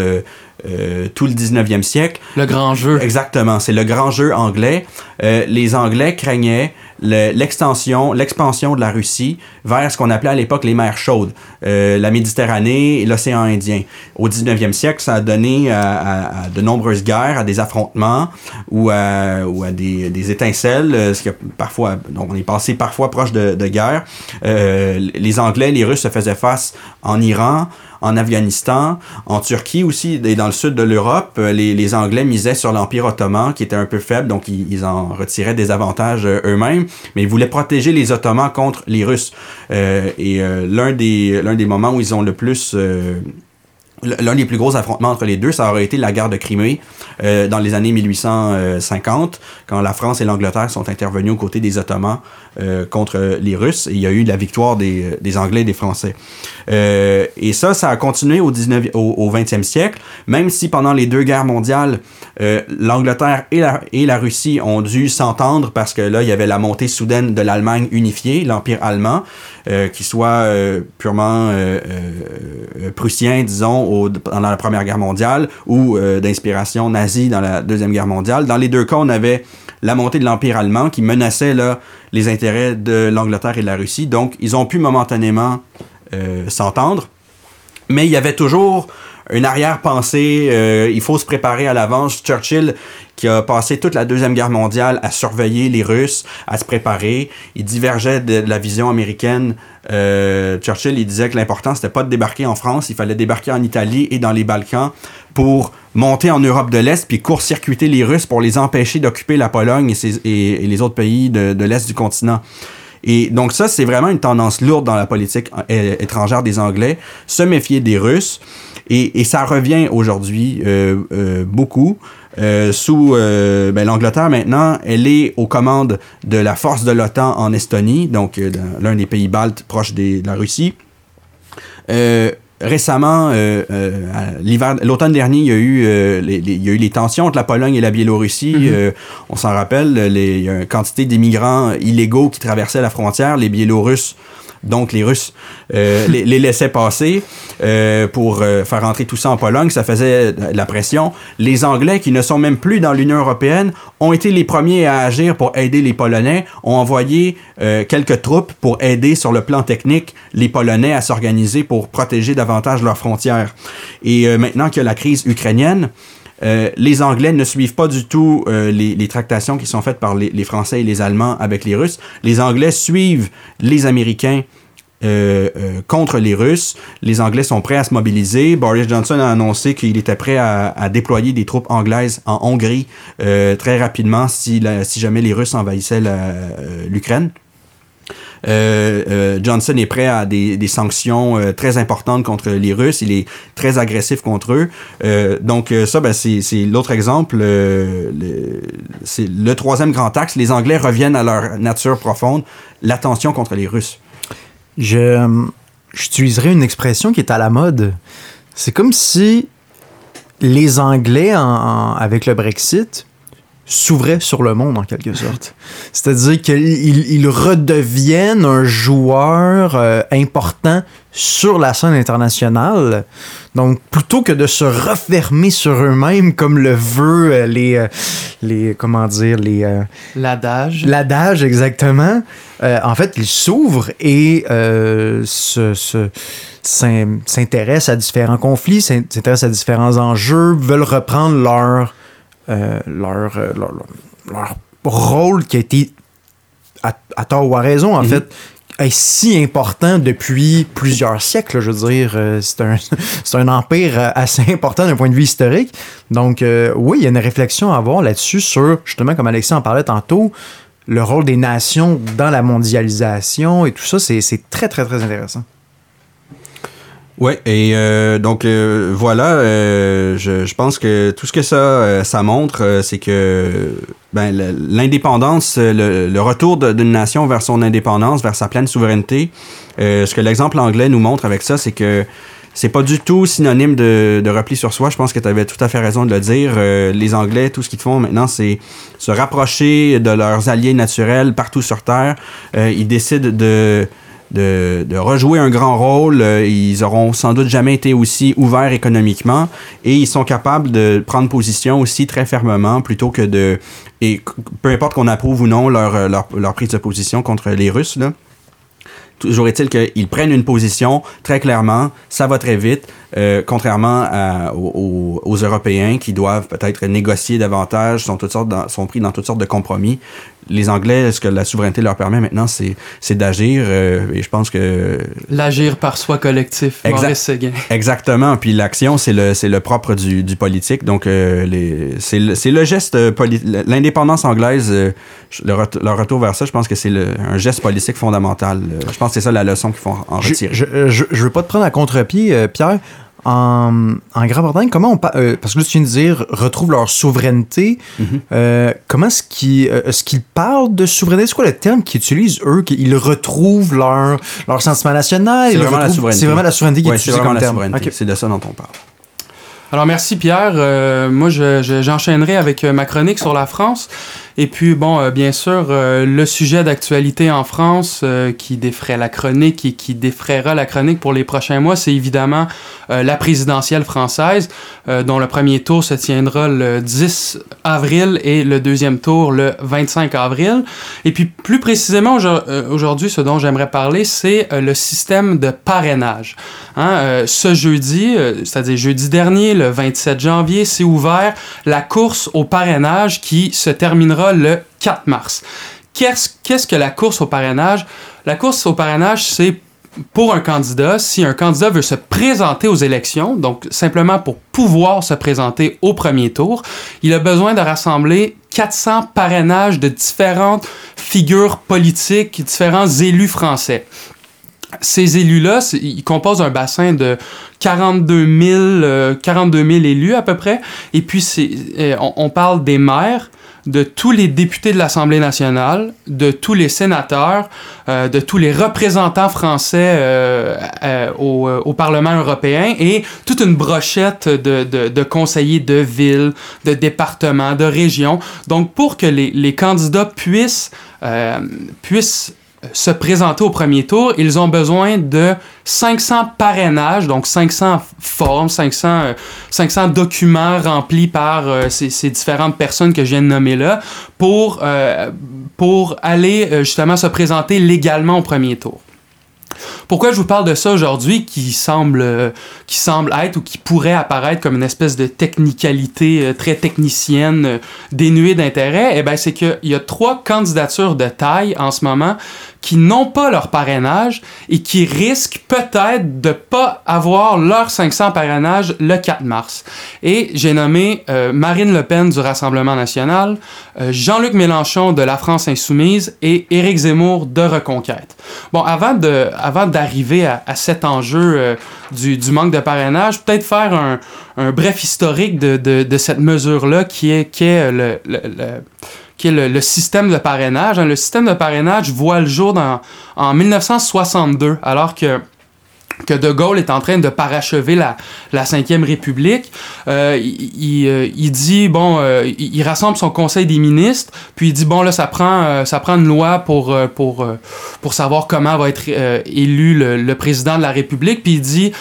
euh, tout le 19e siècle. Le grand jeu. Exactement, c'est le grand jeu anglais. Euh, les Anglais craignaient le- l'extension, l'expansion de la Russie vers ce qu'on appelait à l'époque les mers chaudes, euh, la Méditerranée et l'océan Indien. Au 19e siècle, ça a donné à, à- à de nombreuses guerres, à des affrontements ou à, ou à des, des étincelles, ce qui a parfois, donc on est passé parfois proche de, de guerre. Euh, les Anglais, les Russes se faisaient face en Iran, en Afghanistan, en Turquie aussi, et dans le sud de l'Europe, euh, les, Anglais misaient sur l'Empire ottoman, qui était un peu faible, donc ils, en retiraient des avantages euh, eux-mêmes, mais ils voulaient protéger les Ottomans contre les Russes. Euh, et l'un des, des moments où ils ont le plus... L'un des plus gros affrontements entre les deux, ça aurait été la guerre de Crimée euh, dans les années 1850, quand la France et l'Angleterre sont intervenus aux côtés des Ottomans euh, contre les Russes. Il y a eu la victoire des, Anglais et des Français. Euh, et ça, ça a continué au, 19, au, au 20e siècle, même si pendant les deux guerres mondiales, l'Angleterre et la, Russie ont dû s'entendre parce que là, il y avait la montée soudaine de l'Allemagne unifiée, l'Empire allemand, qui soit purement prussien, disons, au, pendant la Première Guerre mondiale, ou d'inspiration nazie dans la Deuxième Guerre mondiale. Dans les deux cas, on avait la montée de l'Empire allemand qui menaçait là, les intérêts de l'Angleterre et de la Russie. Donc, ils ont pu momentanément euh, s'entendre. Mais il y avait toujours une arrière-pensée, euh, il faut se préparer à l'avance. Churchill, qui a passé toute la Deuxième Guerre mondiale à surveiller les Russes, à se préparer, il divergeait de, la vision américaine. Euh, Churchill, il disait que l'important, c'était pas de débarquer en France, il fallait débarquer en Italie et dans les Balkans pour monter en Europe de l'Est, puis court-circuiter les Russes pour les empêcher d'occuper la Pologne et les autres pays de, de l'Est du continent. Et donc ça, c'est vraiment une tendance lourde dans la politique euh, étrangère des Anglais, se méfier des Russes. Et, et ça revient aujourd'hui euh, euh, beaucoup. Euh, sous euh, ben, l'Angleterre maintenant, elle est aux commandes de la force de l'OTAN en Estonie, donc euh, l'un des pays baltes proches des- de la Russie. Euh, récemment, l'hiver, l'automne dernier, il y, a eu, euh, les, les- il y a eu les tensions entre la Pologne et la Biélorussie. Euh, on s'en rappelle, les, il y a une quantité d'immigrants illégaux qui traversaient la frontière. Les Biélorusses donc les Russes, euh, (laughs) les, les, laissaient passer euh, pour euh, faire entrer tout ça en Pologne. Ça faisait de la pression. Les Anglais, qui ne sont même plus dans l'Union européenne, ont été les premiers à agir pour aider les Polonais, ont envoyé quelques troupes pour aider sur le plan technique les Polonais à s'organiser pour protéger davantage leurs frontières. Et maintenant qu'il y a la crise ukrainienne, euh, les Anglais ne suivent pas du tout euh, les, tractations qui sont faites par les, Français et les Allemands avec les Russes. Les Anglais suivent les Américains euh, contre les Russes. Les Anglais sont prêts à se mobiliser. Boris Johnson a annoncé qu'il était prêt à, déployer des troupes anglaises en Hongrie très rapidement si, jamais les Russes envahissaient l'Ukraine. Euh, euh, Johnson est prêt à des, sanctions euh, très importantes contre les Russes. Il est très agressif contre eux. donc ça, ben, c'est l'autre exemple. c'est le troisième grand axe. Les Anglais reviennent à leur nature profonde, l'attention contre les Russes. Je j'utiliserai une expression qui est à la mode. C'est comme si les Anglais, avec le Brexit, s'ouvrait sur le monde en quelque sorte. C'est-à-dire qu'ils redeviennent un joueur euh, important sur la scène internationale. Donc, plutôt que de se refermer sur eux-mêmes comme le veut euh, les, euh, les, comment dire, les... L'adage. L'adage, exactement. en fait, ils s'ouvrent et se, se s'intéressent à différents conflits, s'intéressent à différents enjeux, veulent reprendre leur euh, euh, leur, leur, rôle qui a été, à, tort ou à raison, en mhm. fait, est si important depuis plusieurs siècles. Je veux dire, euh, c'est un, (laughs) un, empire assez important d'un point de vue historique. Donc, oui, il y a une réflexion à avoir là-dessus sur, justement, comme Alexis en parlait tantôt, le rôle des nations dans la mondialisation et tout ça, c'est très, très, très intéressant. Oui, et euh, donc euh, voilà, euh, je, je, pense que tout ce que ça, ça montre, c'est que ben, l'indépendance, le, le, retour d'une nation vers son indépendance, vers sa pleine souveraineté, ce que l'exemple anglais nous montre avec ça, c'est que c'est pas du tout synonyme de, de, repli sur soi. Je pense que tu avais tout à fait raison de le dire. les Anglais, tout ce qu'ils font maintenant, c'est se rapprocher de leurs alliés naturels partout sur Terre. ils décident de de, rejouer un grand rôle. Euh, ils auront sans doute jamais été aussi ouverts économiquement et ils sont capables de prendre position aussi très fermement plutôt que de... Et peu importe qu'on approuve ou non leur, euh, leur, leur, prise de position contre les Russes, là. Toujours est-il qu'ils prennent une position très clairement, ça va très vite, euh, contrairement aux, aux, Européens qui doivent peut-être négocier davantage, sont, toutes sortes sont pris dans toutes sortes de compromis les Anglais, ce que la souveraineté leur permet maintenant, c'est d'agir. Euh, et je pense que. L'agir par soi collectif. Maurice Exactement. Puis l'action, c'est le, le propre du, du politique. Donc, euh, c'est le, le, geste. L'indépendance anglaise, euh, le, retour vers ça, je pense que c'est un geste politique fondamental. Je pense que c'est ça la leçon qu'il faut en retirer. Je ne veux pas te prendre à contre-pied, Pierre en, en Grande-Bretagne, comment on euh, parce que là, tu viens de dire retrouve leur souveraineté. Mhm. Euh, comment est-ce qu'ils euh, est qu'ils parlent de souveraineté? C'est quoi le terme qu'ils utilisent eux Qu'ils retrouvent leur, leur sentiment national? C'est vraiment, la souveraineté. C'est vraiment la souveraineté qui est utilisée comme terme. C'est de ça dont on parle. Alors merci Pierre. moi, j'enchaînerai je, avec ma chronique sur la France. Et puis, bon, euh, bien sûr, euh, le sujet d'actualité en France euh, qui défraie la chronique et qui défraiera la chronique pour les prochains mois, c'est évidemment la présidentielle française, dont le premier tour se tiendra le 10 avril et le deuxième tour le 25 avril. Et puis, plus précisément, aujourd'hui, ce dont j'aimerais parler, c'est le système de parrainage. Hein, ce jeudi, c'est-à-dire jeudi dernier, le 27 janvier, c'est ouvert la course au parrainage qui se terminera le 4 mars. Qu'est-ce que la course au parrainage? La course au parrainage, c'est pour un candidat, si un candidat veut se présenter aux élections, donc simplement pour pouvoir se présenter au premier tour, il a besoin de rassembler 400 parrainages de différentes figures politiques, différents élus français. Ces élus-là, ils composent un bassin de 42 000, 42 000 élus à peu près. Et puis, euh, on parle des maires, de tous les députés de l'Assemblée nationale, de tous les sénateurs, euh, de tous les représentants français euh, euh, au, Parlement européen et toute une brochette de, conseillers de villes, de départements, de régions. Donc pour que les, les candidats puissent, puissent se présenter au premier tour, ils ont besoin de 500 parrainages, donc 500 formes, 500, 500 documents remplis par ces, ces, différentes personnes que je viens de nommer là pour, pour aller justement se présenter légalement au premier tour. Pourquoi je vous parle de ça aujourd'hui qui semble, euh, être ou qui pourrait apparaître comme une espèce de technicalité euh, très technicienne euh, dénuée d'intérêt? Eh bien, c'est qu'il y a trois candidatures de taille en ce moment qui n'ont pas leur parrainage et qui risquent peut-être de pas avoir leur 500 parrainage le 4 mars. Et j'ai nommé euh, Marine Le Pen du Rassemblement national, euh, Jean-Luc Mélenchon de la France insoumise et Éric Zemmour de Reconquête. Bon, avant de, avant d'arriver à, cet enjeu euh, du, manque de parrainage, peut-être faire un, bref historique de, cette mesure-là qui est, le qui est le, système de parrainage. Hein. Le système de parrainage voit le jour dans, en 1962, alors que que De Gaulle est en train de parachever la, la Ve République. Euh, il, euh, il, dit, bon, euh, il, rassemble son conseil des ministres, puis il dit, bon, là, ça prend, euh, ça prend une loi pour, euh, pour, pour savoir comment va être élu le, le, président de la République, puis il dit,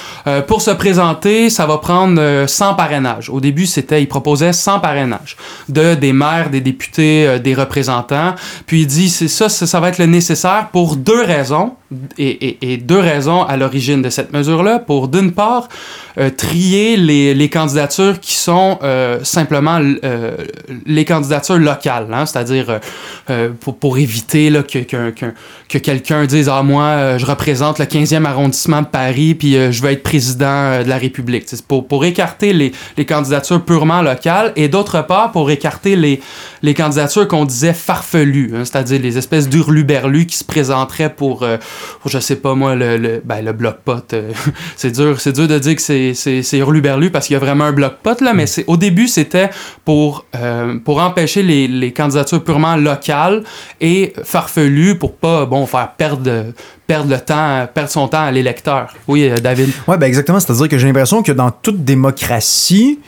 pour se présenter, ça va prendre 100 parrainages. Au début, c'était, il proposait 100 parrainages de des maires, des députés, des représentants, puis il dit, c'est ça, ça, ça va être le nécessaire pour deux raisons, et, deux raisons à l'origine de cette mesure-là pour, d'une part, euh, trier les, candidatures qui sont euh, simplement euh, les candidatures locales, hein, c'est-à-dire pour, éviter là, que, que, que, que quelqu'un dise Ah, moi, je représente le 15e arrondissement de Paris, puis je veux être président de la République. C'est pour, pour écarter les, les candidatures purement locales et d'autre part, pour écarter les, les candidatures qu'on disait farfelues, hein, c'est-à-dire les espèces d'hurluberlus qui se présenteraient pour, je sais pas moi, le, le, ben, le bloc-pot. (laughs) c'est dur, dur de dire que c'est c'est hurluberlu parce qu'il y a vraiment un bloc pot là, mais au début c'était pour, euh, pour empêcher les, les, candidatures purement locales et farfelues pour pas bon faire perdre perdre le temps, perdre son temps à l'électeur. Oui, euh, David. Ouais, ben exactement. C'est-à-dire que j'ai l'impression que dans toute démocratie,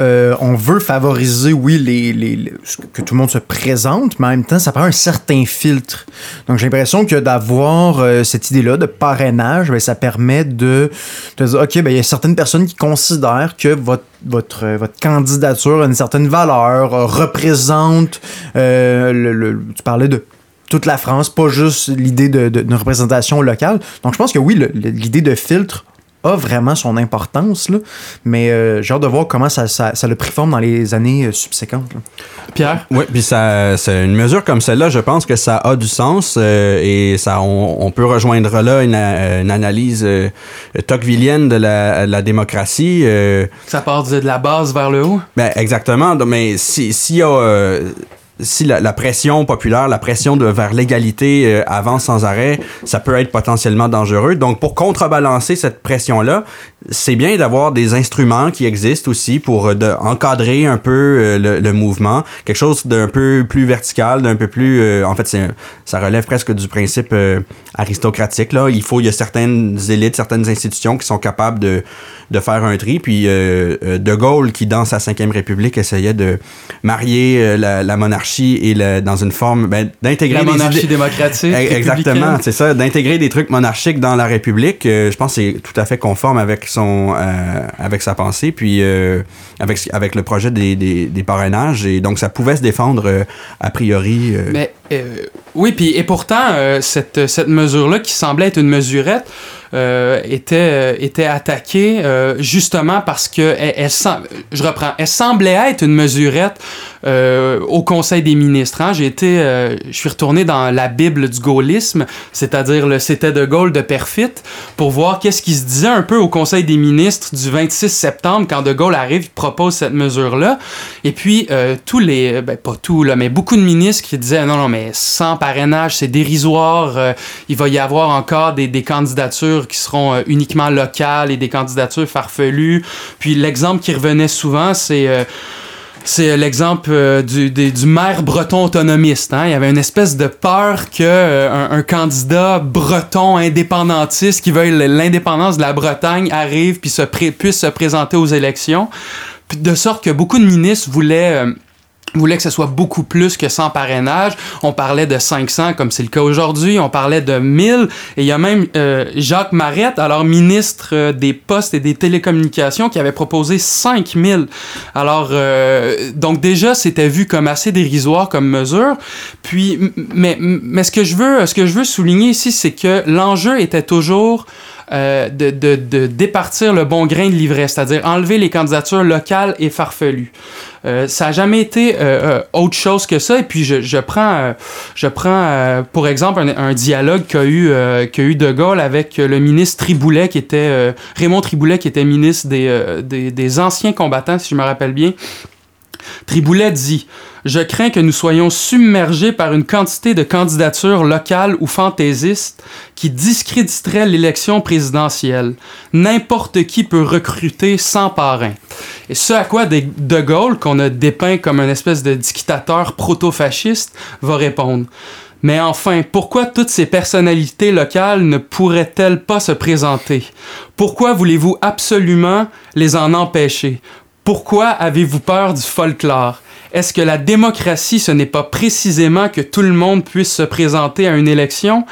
euh, on veut favoriser, oui, les, les, que tout le monde se présente, mais en même temps, ça prend un certain filtre. Donc, j'ai l'impression que d'avoir euh, cette idée-là de parrainage, ben, ça permet de, dire, OK, ben, il y a certaines personnes qui considèrent que votre, votre, votre candidature a une certaine valeur, euh, représente, tu parlais de toute la France, pas juste l'idée d'une de, de, représentation locale. Donc, je pense que oui, l'idée de filtre a vraiment son importance, là, mais euh, j'ai hâte de voir comment ça, ça, ça le pris forme dans les années euh, subséquentes. Là. Pierre? Oui, puis ça, c'est une mesure comme celle-là, je pense que ça a du sens euh, et ça, on, on, peut rejoindre là une, une analyse euh, tocquevillienne de la, la démocratie. Euh, ça part de, de, la base vers le haut? Ben, exactement, mais s'il si y a si la, la, pression populaire, la pression de, vers l'égalité euh, avance sans arrêt, ça peut être potentiellement dangereux. Donc, pour contrebalancer cette pression-là, c'est bien d'avoir des instruments qui existent aussi pour euh, de, encadrer un peu euh, le, le, mouvement, quelque chose d'un peu plus vertical, d'un peu plus, euh, en fait, ça relève presque du principe euh, aristocratique. Là, il faut, il y a certaines élites, certaines institutions qui sont capables de, de faire un tri. Puis De Gaulle, qui dans sa cinquième République essayait de marier la, la monarchie et le, dans une forme ben, d'intégrer la monarchie démocratique exactement c'est ça d'intégrer des trucs monarchiques dans la République euh, je pense que c'est tout à fait conforme avec son euh, avec sa pensée puis euh, avec avec le projet des, des, des, parrainages et donc ça pouvait se défendre euh, a priori mais oui puis et pourtant cette cette mesure là qui semblait être une mesurette euh, était, euh, était attaquée euh, justement parce que elle, elle, je reprends, elle semblait être une mesurette euh, au Conseil des ministres. Hein. J'ai été, je suis retourné dans la Bible du gaullisme, c'est-à-dire le c'était de Gaulle de Perfit, pour voir qu'est-ce qui se disait un peu au Conseil des ministres du 26 septembre quand de Gaulle arrive, il propose cette mesure-là. Et puis tous les, ben pas tous là, mais beaucoup de ministres qui disaient non non mais sans parrainage c'est dérisoire, il va y avoir encore des, des candidatures qui seront euh, uniquement locales et des candidatures farfelues. Puis l'exemple qui revenait souvent, c'est euh, c'est l'exemple euh, du, du, du, maire breton autonomiste. Hein? Il y avait une espèce de peur que un, candidat breton indépendantiste qui veuille l'indépendance de la Bretagne arrive puis se puisse se présenter aux élections. De sorte que beaucoup de ministres voulaient voulait que ce soit beaucoup plus que 100 parrainages. On parlait de 500 comme c'est le cas aujourd'hui. On parlait de 1000. Et il y a même euh, Jacques Marette, alors ministre euh, des Postes et des Télécommunications, qui avait proposé 5000. Alors, euh, donc déjà, c'était vu comme assez dérisoire comme mesure. Puis, mais, mais ce que je veux, ce que je veux souligner ici, c'est que l'enjeu était toujours euh, de, de, de, départir le bon grain de livret, c'est-à-dire enlever les candidatures locales et farfelues. Euh, ça n'a jamais été euh, autre chose que ça. Et puis, je, je prends, je prends pour exemple, un, dialogue qu'a eu, qu'a eu De Gaulle avec le ministre Triboulet, qui était Raymond Triboulet, qui était ministre des, des anciens combattants, si je me rappelle bien. Triboulet dit Je crains que nous soyons submergés par une quantité de candidatures locales ou fantaisistes qui discréditeraient l'élection présidentielle. N'importe qui peut recruter sans parrain. Et ce à quoi De Gaulle, qu'on a dépeint comme une espèce de dictateur proto-fasciste, va répondre. Mais enfin, pourquoi toutes ces personnalités locales ne pourraient-elles pas se présenter? Pourquoi voulez-vous absolument les en empêcher? Pourquoi avez-vous peur du folklore? Est-ce que la démocratie, ce n'est pas précisément que tout le monde puisse se présenter à une élection?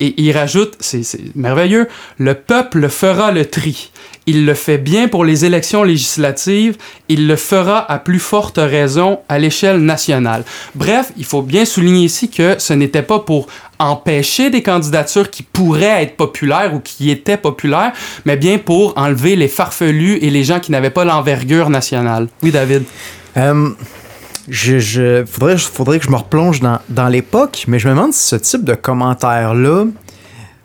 Et il rajoute, c'est merveilleux, le peuple fera le tri. Il le fait bien pour les élections législatives, il le fera à plus forte raison à l'échelle nationale. Bref, il faut bien souligner ici que ce n'était pas pour empêcher des candidatures qui pourraient être populaires ou qui étaient populaires, mais bien pour enlever les farfelus et les gens qui n'avaient pas l'envergure nationale. Oui, David. Euh, je, je, faudrait, que je me replonge dans, dans l'époque, mais je me demande si ce type de commentaire-là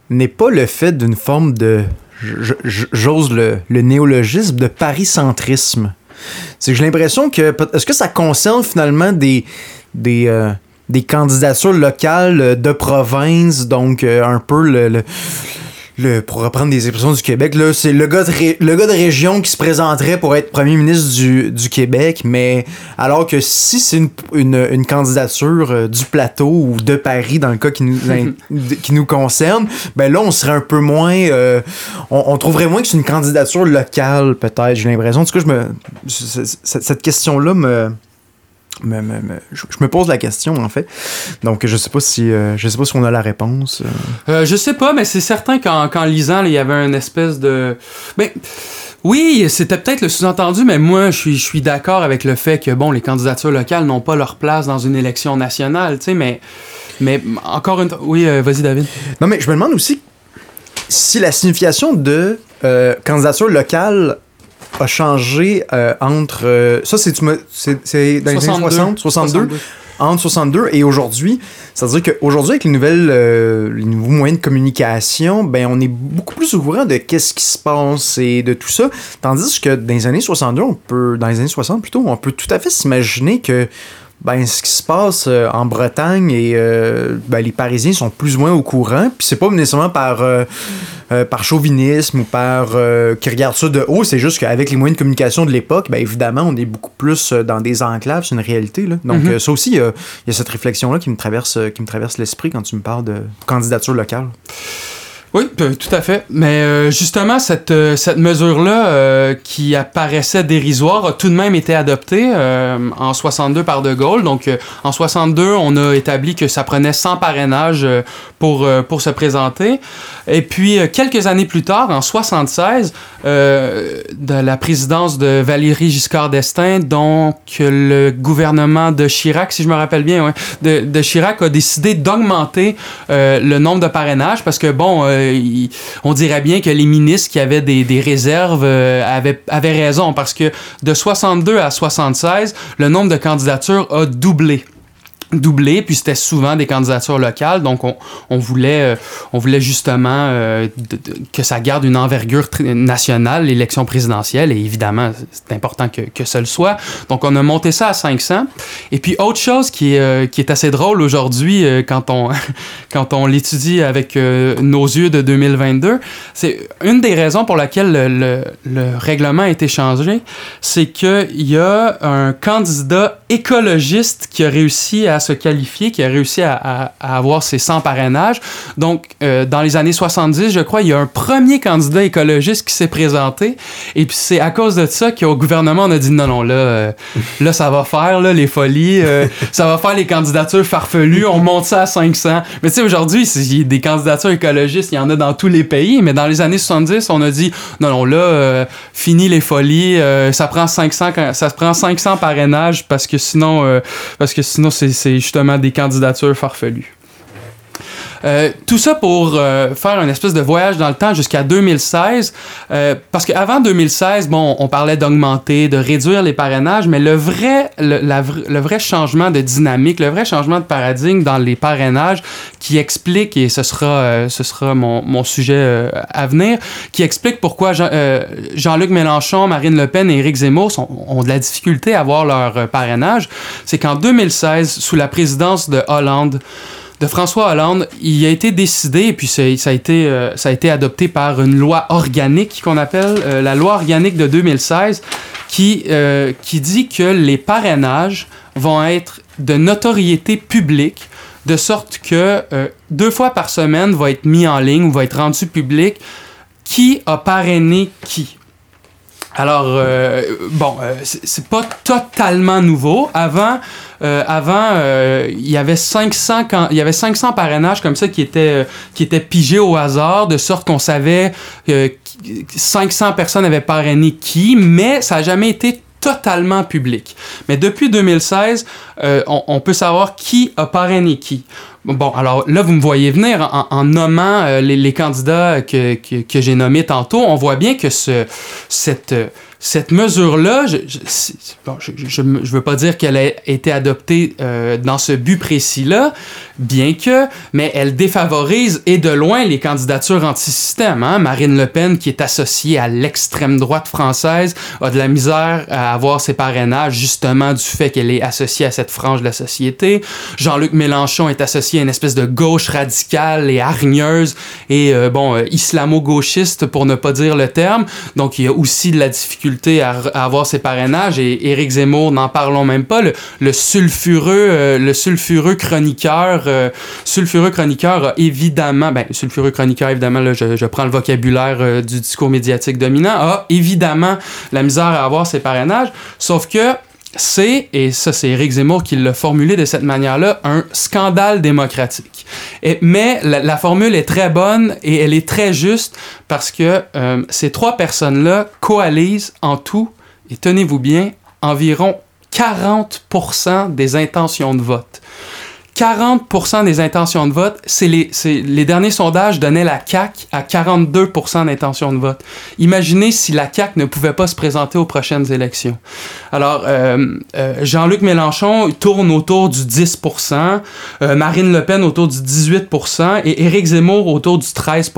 n'est pas le fait d'une forme de j'ose le, le, néologisme de paricentrisme. C'est que j'ai l'impression que. Est-ce que ça concerne finalement des. des euh, des candidatures locales de province, donc euh, un peu le, pour reprendre des expressions du Québec, là, c'est le gars, de le gars de région qui se présenterait pour être premier ministre du, du Québec, mais alors que si c'est une, une, une, candidature euh, du plateau ou de Paris, dans le cas qui nous, (laughs) qui nous concerne, ben là, on serait un peu moins. Euh, on, on, trouverait moins que c'est une candidature locale, peut-être, j'ai l'impression. En tout cas, je me, cette question-là me me, me, me, je, me pose la question en fait. Donc je sais pas si euh, je sais pas si on a la réponse. Euh. Euh, je sais pas, mais c'est certain qu'en lisant, il y avait une espèce de. Ben, oui, c'était peut-être le sous-entendu, mais moi je suis, je suis d'accord avec le fait que bon, les candidatures locales n'ont pas leur place dans une élection nationale, tu sais, mais mais encore une oui, vas-y David. Non mais je me demande aussi si la signification de candidature locale a changé euh, entre. Euh, ça, c'est dans les années 60, 62. Entre 62 et aujourd'hui. C'est-à-dire qu'aujourd'hui, avec les nouvelles, euh, les nouveaux moyens de communication, ben, on est beaucoup plus au courant de qu'est-ce qui se passe et de tout ça. Tandis que dans les années 62, on peut, dans les années 60 plutôt, on peut tout à fait s'imaginer que ben, ce qui se passe euh, en Bretagne et euh, ben, les Parisiens sont plus ou moins au courant. Puis c'est pas nécessairement par, euh, par chauvinisme ou par qui regardent ça de haut, c'est juste qu'avec les moyens de communication de l'époque, ben, évidemment, on est beaucoup plus dans des enclaves, c'est une réalité. Là. Donc mm-hmm. ça aussi, il y, y, a cette réflexion-là qui me traverse, qui me traverse l'esprit quand tu me parles de candidature locale. Oui, tout à fait. Mais euh, justement, cette, euh, cette mesure-là, euh, qui apparaissait dérisoire, a tout de même été adoptée en 62 par De Gaulle. Donc, en 62, on a établi que ça prenait 100 parrainages pour, pour se présenter. Et puis, quelques années plus tard, en 76, de la présidence de Valérie Giscard d'Estaing, donc le gouvernement de Chirac, si je me rappelle bien, ouais, de, de Chirac a décidé d'augmenter le nombre de parrainages parce que, bon, on dirait bien que les ministres qui avaient des, réserves euh, avaient, avaient raison parce que de 62 à 76, le nombre de candidatures a doublé doublé, puis c'était souvent des candidatures locales, donc on, on voulait, euh, on voulait justement euh, que ça garde une envergure nationale, l'élection présidentielle, et évidemment, c'est important que, que ce le soit. Donc on a monté ça à 500. Et puis autre chose qui euh, qui est assez drôle aujourd'hui quand on, (laughs) quand on l'étudie avec nos yeux de 2022, c'est une des raisons pour laquelle le, le, le règlement a été changé, c'est qu'il y a un candidat écologiste qui a réussi à se qualifier, qui a réussi à, avoir ses 100 parrainages. Donc, euh, dans les années 70, je crois, il y a un premier candidat écologiste qui s'est présenté. Et puis, c'est à cause de ça qu'au gouvernement, on a dit non, non, là, euh, là ça va faire là, les folies, euh, (laughs) ça va faire les candidatures farfelues, on monte ça à 500. Mais tu sais, aujourd'hui, des candidatures écologistes, il y en a dans tous les pays, mais dans les années 70, on a dit non, non, là, fini les folies, ça prend 500, ça prend 500 parrainages parce que sinon, parce que sinon, c'est justement des candidatures farfelues. Euh, tout ça pour euh, faire une espèce de voyage dans le temps jusqu'à 2016. Euh, parce qu'avant 2016, bon, on parlait d'augmenter, de réduire les parrainages, mais le vrai, le, vrai changement de dynamique, le vrai changement de paradigme dans les parrainages qui explique, et ce sera, ce sera mon, mon sujet à venir, qui explique pourquoi Jean-Luc Mélenchon, Marine Le Pen et Éric Zemmour ont de la difficulté à avoir leur parrainage, c'est qu'en 2016, sous la présidence de Hollande, de François Hollande, il a été décidé, et puis ça, a été, euh, ça a été adopté par une loi organique qu'on appelle euh, la loi organique de 2016, qui, euh, qui dit que les parrainages vont être de notoriété publique, de sorte que deux fois par semaine va être mis en ligne ou va être rendu public qui a parrainé qui. Alors, bon, c'est pas totalement nouveau. Avant, euh, avant il y avait 500 quand, il y avait 500 parrainages comme ça qui étaient qui étaient pigés au hasard de sorte qu'on savait que 500 personnes avaient parrainé qui, mais ça n'a jamais été totalement public. Mais depuis 2016, on, peut savoir qui a parrainé qui. Bon, alors là, vous me voyez venir en, nommant euh, les, candidats que, que, j'ai nommés tantôt. On voit bien que ce, cette, cette mesure-là, je ne je, veux pas dire qu'elle a été adoptée euh, dans ce but précis-là, bien que, mais elle défavorise et de loin les candidatures anti-système. Hein? Marine Le Pen, qui est associée à l'extrême droite française, a de la misère à avoir ses parrainages justement du fait qu'elle est associée à cette frange de la société. Jean-Luc Mélenchon est associé à une espèce de gauche radicale et hargneuse et, euh, bon, euh, islamo-gauchiste pour ne pas dire le terme. Donc, il y a aussi de la difficulté à, avoir ses parrainages et Éric Zemmour, n'en parlons même pas, le, sulfureux, euh, le sulfureux chroniqueur, euh, sulfureux chroniqueur évidemment, ben, sulfureux chroniqueur, évidemment, là, je, prends le vocabulaire euh, du discours médiatique dominant, a évidemment la misère à avoir ses parrainages, sauf que c'est, et ça c'est Éric Zemmour qui l'a formulé de cette manière-là, un scandale démocratique. Mais la, formule est très bonne et elle est très juste parce que euh, ces trois personnes-là coalisent en tout, et tenez-vous bien, environ 40% des intentions de vote. 40% des intentions de vote, c'est les, les derniers sondages donnaient la CAQ à 42% d'intentions de vote. Imaginez si la CAQ ne pouvait pas se présenter aux prochaines élections. Alors, euh, euh, Jean-Luc Mélenchon tourne autour du 10% euh, Marine Le Pen autour du 18% et Éric Zemmour autour du 13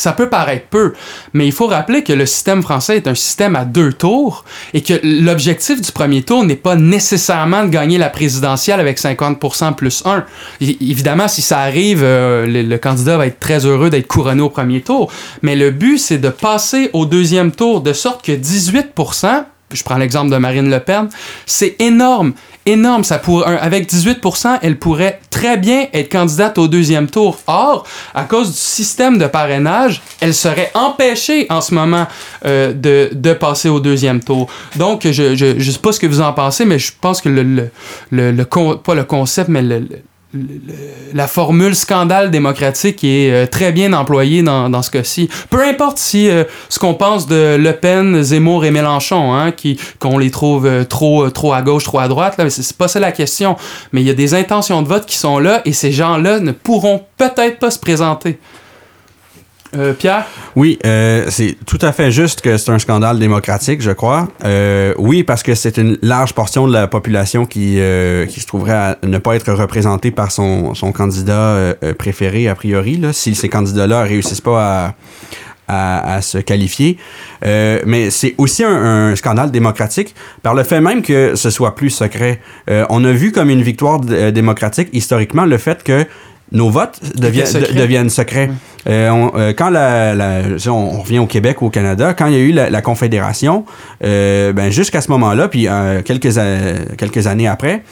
ça peut paraître peu, mais il faut rappeler que le système français est un système à deux tours et que l'objectif du premier tour n'est pas nécessairement de gagner la présidentielle avec 50% plus 1. évidemment, si ça arrive, euh, le, candidat va être très heureux d'être couronné au premier tour, mais le but, c'est de passer au deuxième tour de sorte que 18%, je prends l'exemple de Marine Le Pen, c'est énorme, énorme. Ça pourrait, avec 18%, elle pourrait très bien être candidate au deuxième tour. Or, à cause du système de parrainage, elle serait empêchée en ce moment euh, de, de, passer au deuxième tour. Donc, je, je sais pas ce que vous en pensez, mais je pense que le, le, le, le pas le concept, mais le la formule scandale démocratique est euh, très bien employée dans, ce cas-ci. Peu importe si euh, ce qu'on pense de Le Pen, Zemmour et Mélenchon, hein, qu'on les trouve euh, trop trop à gauche, trop à droite, là, c'est pas ça la question. Mais il y a des intentions de vote qui sont là et ces gens-là ne pourront peut-être pas se présenter. Euh, Pierre? Oui, euh, c'est tout à fait juste que c'est un scandale démocratique, je crois. Euh, oui, parce que c'est une large portion de la population qui, qui se trouverait à ne pas être représentée par son, son candidat préféré, a priori, là, si ces candidats-là réussissent pas à, à, se qualifier. mais c'est aussi un, un, scandale démocratique par le fait même que ce soit plus secret. on a vu comme une victoire démocratique historiquement le fait que nos votes deviennent, secrets. Euh, on- euh, quand la, la- si on, on revient au Québec ou au Canada, quand il y a eu la, la Confédération, euh, ben jusqu'à ce moment-là, puis quelques, quelques années après,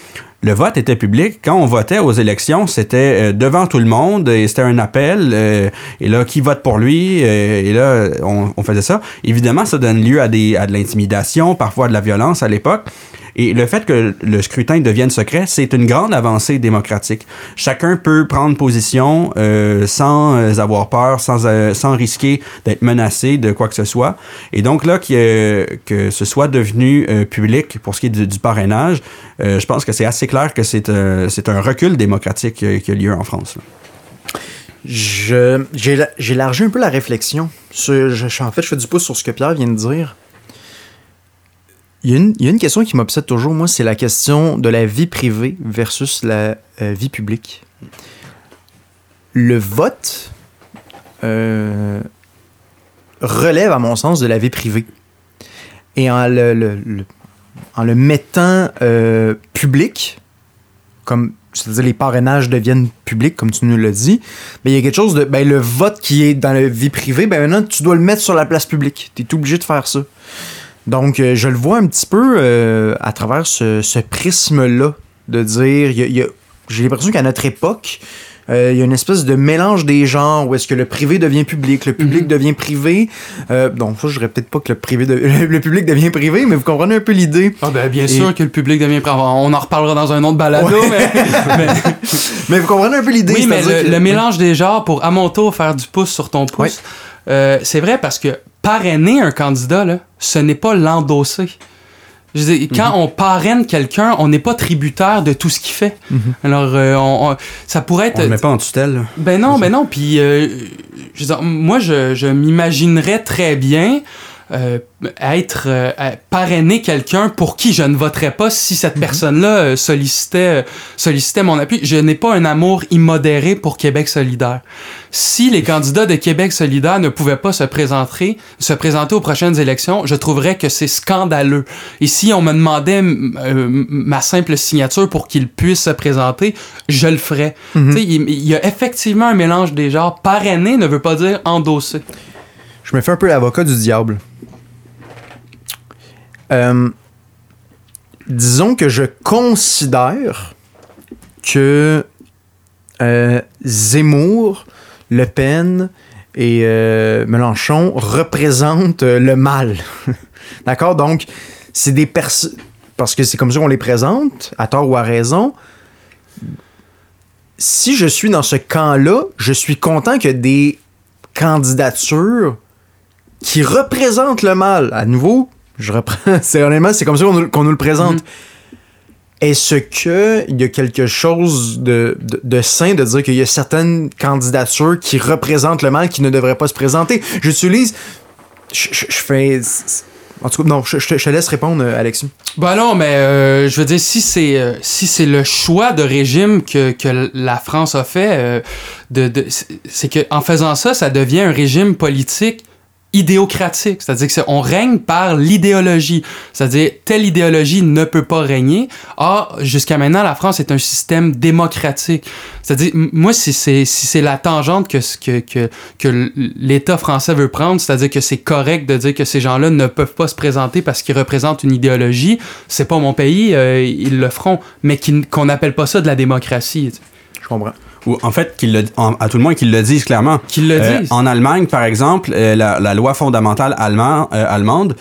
le vote était public. Quand on votait aux élections, c'était devant tout le monde et c'était un appel. euh, et là, qui vote pour lui? et là, on, on faisait ça. Évidemment, ça donne lieu à, des, à de l'intimidation, parfois à de la violence à l'époque. Et le fait que le scrutin devienne secret, c'est une grande avancée démocratique. Chacun peut prendre position euh, sans euh, avoir peur, sans, euh, sans risquer d'être menacé de quoi que ce soit. Et donc là, que, que ce soit devenu public pour ce qui est du, parrainage, je pense que c'est assez clair que c'est un recul démocratique qui a lieu en France. là. Élargi un peu la réflexion. En fait, je fais du pouce sur ce que Pierre vient de dire. Il y a une, question qui m'obsède toujours, moi, c'est la question de la vie privée versus la euh, vie publique. Le vote euh, relève, à mon sens, de la vie privée. Et en le, mettant euh, public, comme c'est-à-dire les parrainages deviennent publics, comme tu nous l'as dit, mais il y a quelque chose de. Ben, le vote qui est dans la vie privée, ben maintenant, tu dois le mettre sur la place publique. Tu es obligé de faire ça. Donc, euh, je le vois un petit peu euh, à travers ce, ce prisme-là, de dire. y a- il y a- J'ai l'impression qu'à notre époque, euh, il y a une espèce de mélange des genres où est-ce que le privé devient public, le public Mhm. devient privé. Euh, donc, ça, je dirais peut-être pas que le, privé de- (laughs) le public devient privé, mais vous comprenez un peu l'idée. Ah ben, bien Et- sûr que le public devient... On en reparlera dans un autre balado, Ouais. mais... (laughs) mais- Mais vous comprenez un peu l'idée. Oui, mais le, que- le mélange des genres pour à mon tour faire du pouce sur ton pouce, euh, c'est vrai parce que parrainer un candidat, là, ce n'est pas l'endosser. Je veux dire, quand on parraine quelqu'un, on n'est pas tributaire de tout ce qu'il fait. Mhm. Alors, euh, on- on- ça pourrait être. On ne met pas en tutelle. là. Ben non, ben non. Puis, euh, je veux dire, moi, je, je m'imaginerais très bien euh, être euh, parrainer quelqu'un pour qui je ne voterais pas si cette personne-là euh, sollicitait, euh, sollicitait mon appui. Je n'ai pas un amour immodéré pour Québec solidaire. Si les candidats de Québec solidaire ne pouvaient pas se présenter, se présenter aux prochaines élections, je trouverais que c'est scandaleux. Et si on me demandait euh, ma simple signature pour qu'ils puissent se présenter, je le ferais. Mhm. Il, il y a effectivement un mélange des genres. Parrainer ne veut pas dire endosser. Je me fais un peu l'avocat du diable. Euh, disons que je considère que euh, Zemmour, Le Pen et euh, Mélenchon représentent le mal. (laughs) D'accord? Donc, c'est des personnes. Parce que c'est comme ça qu'on les présente, à tort ou à raison. Si je suis dans ce camp-là, je suis content que des candidatures qui représentent le mal. À nouveau, je reprends. (laughs) C'est honnêtement, c'est comme ça qu'on nous, le présente. Est-ce que il y a quelque chose de, de, de sain de dire qu'il y a certaines candidatures qui représentent le mal qui ne devraient pas se présenter? J'utilise. Je, je- je fais. En tout cas, non, je, je te- laisse répondre, euh, Alexis. Ben non, mais euh, je veux dire, si c'est euh, si c'est le choix de régime que, que la France a fait, euh, de, de- c'est- c'est que en faisant ça, ça devient un régime politique idéocratique, c'est-à-dire que c'est- on règne par l'idéologie, c'est-à-dire telle idéologie ne peut pas régner. Or, jusqu'à maintenant, la France est un système démocratique. C'est-à-dire, moi, si c'est si c'est la tangente que que que, l'État français veut prendre, c'est-à-dire que c'est correct de dire que ces gens-là ne peuvent pas se présenter parce qu'ils représentent une idéologie, c'est pas mon pays, euh, ils le feront, mais qu'on n'appelle pas ça de la démocratie. Je comprends. Ou en fait, qu'ils le- en- à tout le moins qu'ils le disent clairement. Qu'ils le Euh, disent. en Allemagne, par exemple, euh, la, la loi fondamentale allemand- euh, allemande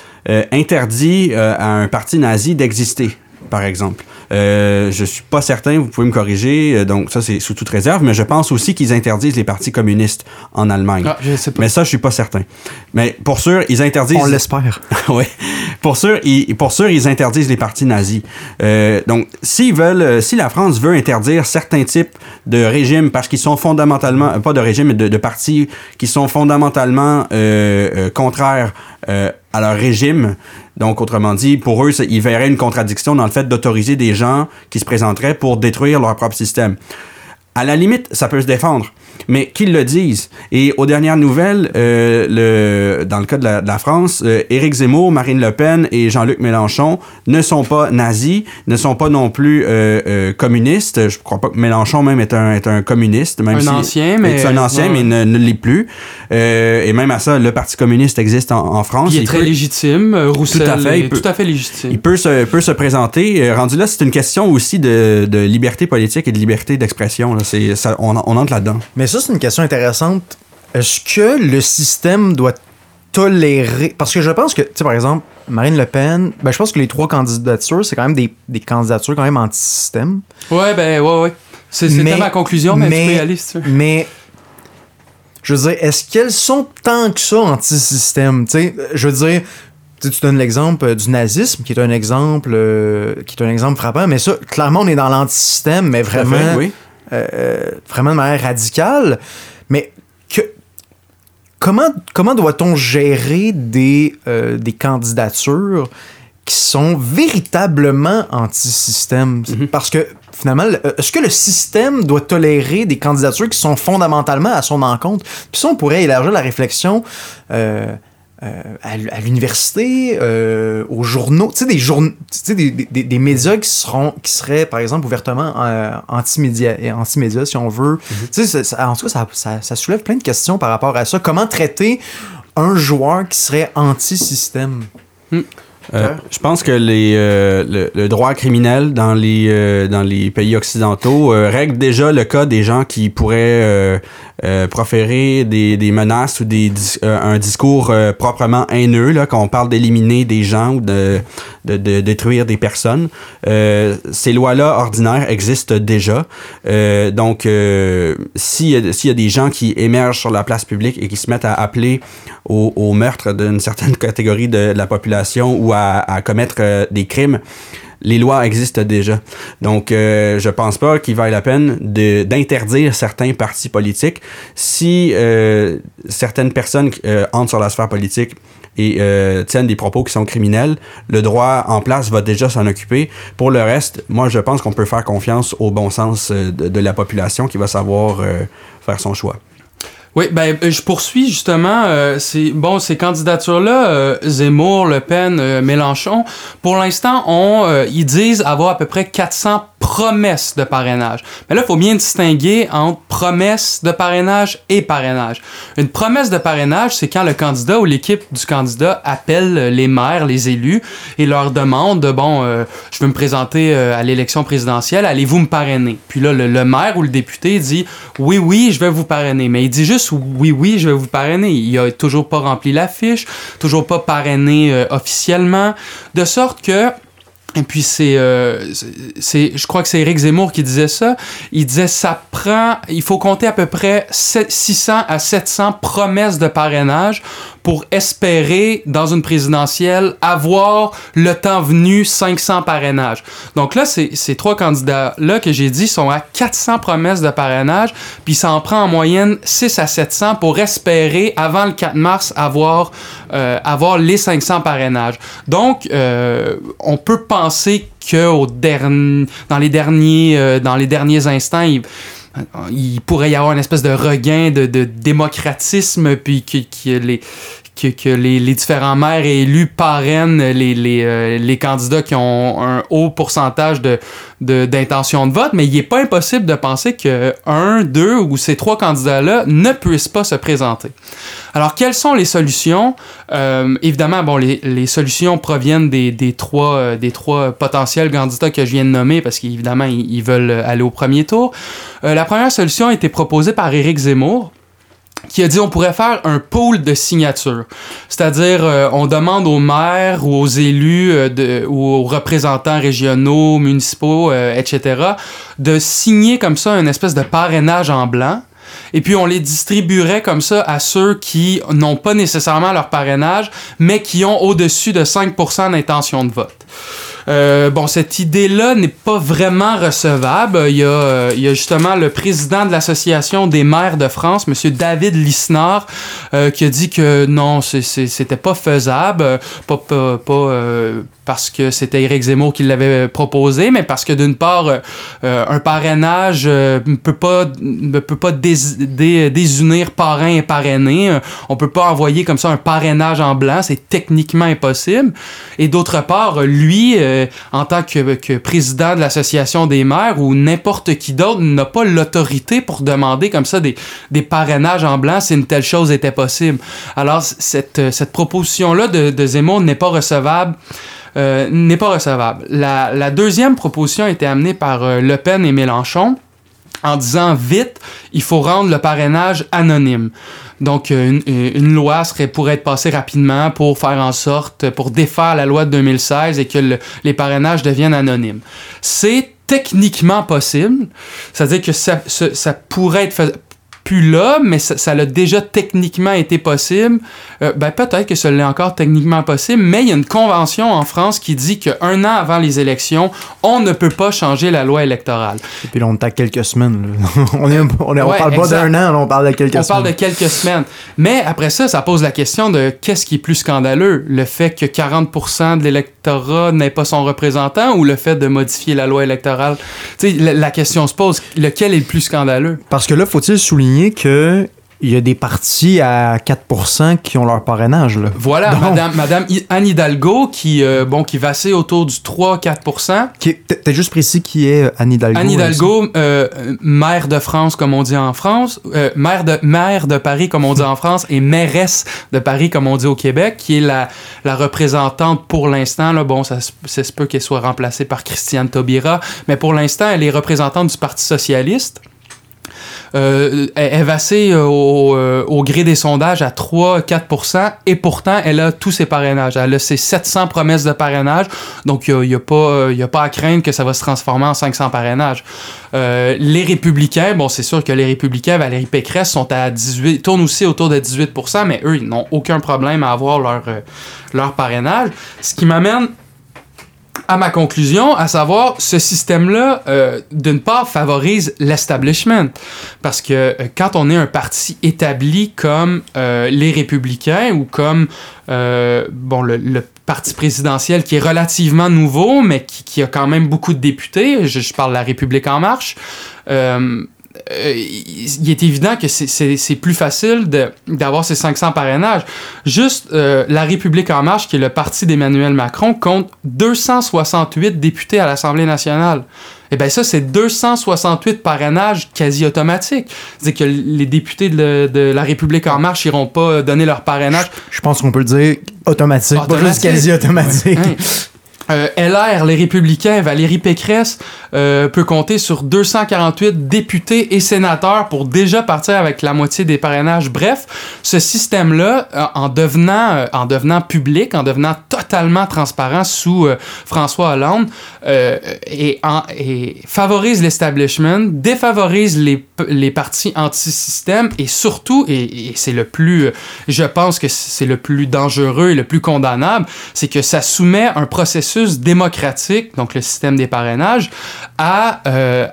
interdit à un parti nazi d'exister, par exemple. Euh, je suis pas certain, vous pouvez me corriger, euh, donc ça c'est sous toute réserve, mais je pense aussi qu'ils interdisent les partis communistes en Allemagne. Ah, je sais pas. Mais ça, je suis pas certain. Mais pour sûr, ils interdisent. On l'espère. (laughs) oui. Pour sûr, ils, pour sûr, ils interdisent les partis nazis. Euh, donc, s'ils veulent, euh, si la France veut interdire certains types de régimes parce qu'ils sont fondamentalement, euh, pas de régimes, mais de, de partis qui sont fondamentalement euh, euh, contraires euh, à leur régime, donc autrement dit, pour eux, ils verraient une contradiction dans le fait d'autoriser des gens qui se présenteraient pour détruire leur propre système. À la limite, ça peut se défendre. Mais qu'ils le disent. Et aux dernières nouvelles, euh, le, dans le cas de la, de la France, euh, Éric Zemmour, Marine Le Pen et Jean-Luc Mélenchon ne sont pas nazis, ne sont pas non plus euh, communistes. Je crois pas que Mélenchon même est un, est un communiste. Même Un si- ancien, mais- est un ancien, ouais, mais ne, ne l'est plus. Et même à ça, le Parti communiste existe en, en France. Puis il est Il très peut- légitime. Roussel Tout à fait, est peut- tout à fait légitime. il peut se, peut se présenter. Rendu là, c'est une question aussi de, de liberté politique et de liberté d'expression. C'est- On, on entre là-dedans. Mais ça, c'est une question intéressante. Est-ce que le système doit tolérer? Parce que je pense que, tu sais, par exemple, Marine Le Pen, ben, je pense que les trois candidatures, c'est quand même des, des candidatures quand même anti-système. Ouais, ben, ouais, ouais. C'est- Mais- ma conclusion, mais, tu mais- peux y aller si tu veux. Mais, je veux dire, est-ce qu'elles sont tant que ça anti-système? Tu sais, je veux dire, tu tu donnes l'exemple euh, du nazisme, qui est un exemple, euh, qui est un exemple frappant, mais ça, clairement, on est dans l'anti-système, mais à fait, vraiment, oui. Euh, vraiment de manière radicale. Mais que, comment, comment doit-on gérer des, euh, des candidatures qui sont véritablement anti-système? Mhm. Parce que finalement, le- est-ce que le système doit tolérer des candidatures qui sont fondamentalement à son encontre? Puis ça, on pourrait élargir la réflexion. euh, euh, à, l- à l'université, euh, aux journaux, tu sais, des, journ- tu sais, des, des, des médias qui, seront, qui seraient, par exemple, ouvertement euh, anti-médias, anti-médias, si on veut. Ça- ça- en tout cas, ça, ça, ça soulève plein de questions par rapport à ça. Comment traiter un joueur qui serait anti-système? Euh, je pense que les, euh, le, le droit criminel dans les, euh, dans les pays occidentaux euh, règle déjà le cas des gens qui pourraient euh, proférer des, des menaces ou des, euh, un discours euh, proprement haineux, là, quand on parle d'éliminer des gens ou de, de, de détruire des personnes. Euh, ces lois-là ordinaires existent déjà. Euh, donc, s'il s'il y a des gens qui émergent sur la place publique et qui se mettent à appeler au, au meurtre d'une certaine (laughs) catégorie de la population ou à, à commettre des crimes, les lois existent déjà. Donc, euh, je pense pas qu'il vaille la peine d'interdire certains partis politiques si euh, certaines personnes euh, entrent sur la sphère politique et euh, tiennent des propos qui sont criminels, le droit en place va déjà s'en occuper. Pour le reste, moi, je pense qu'on peut faire confiance au bon sens euh, de, de la population qui va savoir euh, faire son choix. Oui, ben euh, je poursuis justement. euh, c'est bon, ces candidatures-là, euh, Zemmour, Le Pen, euh, Mélenchon, pour l'instant, on, euh, ils disent avoir à peu près 400 promesses de parrainage. Mais là, il faut bien distinguer entre promesses de parrainage et parrainage. Une promesse de parrainage, c'est quand le candidat ou l'équipe du candidat appelle les maires, les élus, et leur demande, bon, euh, je veux me présenter euh, à l'élection présidentielle, allez-vous me parrainer? Puis là, le, le maire ou le député dit, oui, oui, je vais vous parrainer. Mais il dit juste, oui, oui, je vais vous parrainer. Il a toujours pas rempli la fiche, toujours pas parrainé euh, officiellement, de sorte que et puis c'est, euh, c'est- c'est, je crois que c'est Éric Zemmour qui disait ça. Il disait ça prend, il faut compter à peu près 7 600 à 700 promesses de parrainage pour espérer dans une présidentielle avoir le temps venu 500 parrainages. Donc là, ces trois candidats là que j'ai dit sont à 400 promesses de parrainage, puis ça en prend en moyenne 6 à 700 pour espérer avant le 4 mars avoir euh, avoir les 500 parrainages. Donc, euh, on peut penser que au dern- dans les derniers euh, dans les derniers instants, il pourrait y avoir une espèce de regain de, de démocratisme, puis que, que les que, les, différents maires et élus parrainent les, les, euh, candidats qui ont un haut pourcentage de, d'intention de, vote, mais il n'est pas impossible de penser que un, deux ou ces trois candidats-là ne puissent pas se présenter. Alors, quelles sont les solutions? Euh, évidemment, bon, les, solutions proviennent des, trois, euh, des trois potentiels candidats que je viens de nommer parce qu'évidemment, ils, veulent aller au premier tour. La première solution a été proposée par Éric Zemmour qui a dit on pourrait faire un pool de signatures. C'est-à-dire, euh, on demande aux maires ou aux élus euh, ou aux représentants régionaux, municipaux, euh, etc., de signer comme ça une espèce de parrainage en blanc. Et puis on les distribuerait comme ça à ceux qui n'ont pas nécessairement leur parrainage, mais qui ont au-dessus de 5% d'intention de vote. Euh, bon, cette idée-là n'est pas vraiment recevable. Il y, a, euh, il y a justement le président de l'Association des maires de France, M. David Lisnard, euh, qui a dit que non, c'était pas faisable, pas, pas, pas, euh, parce que c'était Éric Zemmour qui l'avait proposé, mais parce que d'une part, euh, euh, un parrainage euh, ne peut pas, peut pas dés- dé- désunir parrain et parrainé. Euh, On peut pas envoyer comme ça un parrainage en blanc, c'est techniquement impossible. Et d'autre part, lui, euh, en tant que, président de l'association des maires ou n'importe qui d'autre, n'a pas l'autorité pour demander comme ça des, des parrainages en blanc si une telle chose était possible. Alors, cette, euh, cette proposition-là de, de Zemmour n'est pas recevable. Euh, n'est pas recevable. La, deuxième proposition a été amenée par euh, Le Pen et Mélenchon en disant vite, il faut rendre le parrainage anonyme. Donc, euh, une, loi pourrait être passée rapidement pour faire en sorte, pour défaire la loi de 2016 et que le- les parrainages deviennent anonymes. C'est techniquement possible, c'est-à-dire que ça, ça, pourrait être plus là, mais ça, ça l'a déjà techniquement été possible. Euh, ben peut-être que ça l'est encore techniquement possible, mais il y a une convention en France qui dit qu'un an avant les élections, on ne peut pas changer la loi électorale. Et puis là, on est à quelques semaines. (laughs) on est, on, est- on Ouais, parle pas d'un an, là, on parle de quelques On semaines. parle de quelques semaines. Mais après ça, ça pose la question de qu'est-ce qui est plus scandaleux? Le fait que 40% de l'électorat n'ait pas son représentant ou le fait de modifier la loi électorale? La, la question se pose, lequel est le plus scandaleux? Parce que là, faut-il souligner que il y a des partis à 4% qui ont leur parrainage. Là. Voilà, Donc- Madame, Anne Hidalgo qui, euh, bon, qui vacille autour du 3-4%. Qui est- T'as juste précis qui est Anne Hidalgo. Anne Hidalgo, euh, euh, maire de France, comme on dit en France, euh, maire, de, maire de Paris, comme on dit en France, et mairesse de Paris, comme on dit au Québec, qui est la, la représentante pour l'instant. Bon, ça se peut qu'elle soit remplacée par Christiane Taubira, mais pour l'instant, elle est représentante du Parti socialiste. Euh, elle, vacille au, euh, au gré des sondages à 3-4% et pourtant, elle a tous ses parrainages. Elle a ses 700 promesses de parrainage, donc il n'y a, pas, euh, y a pas à craindre que ça va se transformer en 500 parrainages. Euh, les républicains, bon, c'est sûr que les républicains, Valérie Pécresse, sont à 18, tournent aussi autour de 18% mais eux, ils n'ont aucun problème à avoir leur, euh, leur parrainage. Ce qui m'amène à ma conclusion, à savoir, ce système-là, euh, d'une part, favorise l'establishment. Parce que euh, quand on est un parti établi comme euh, les républicains ou comme euh, bon, le, le parti présidentiel qui est relativement nouveau, mais qui, qui a quand même beaucoup de députés, je, je parle de la République en marche, euh, il est évident que c'est- plus facile d'avoir ces 500 parrainages. Juste, euh, La République En Marche, qui est le parti d'Emmanuel Macron, compte 268 députés à l'Assemblée nationale. Et bien ça, c'est 268 parrainages quasi automatiques. C'est que les députés de, de La République En Marche n'iront pas donner leur parrainage. Je pense qu'on peut le dire automatique, pas Automatique. juste quasi automatique. Hein. (laughs) Euh, LR, les Républicains, Valérie Pécresse euh, peut compter sur 248 députés et sénateurs pour déjà partir avec la moitié des parrainages. Bref, ce système-là, euh, en devenant, euh, en devenant public, en devenant totalement transparent sous François Hollande, et, favorise l'establishment, défavorise les, partis anti-système et surtout, et, c'est le plus, je pense que c'est le plus dangereux et le plus condamnable, c'est que ça soumet un processus démocratique, donc le système des parrainages, à,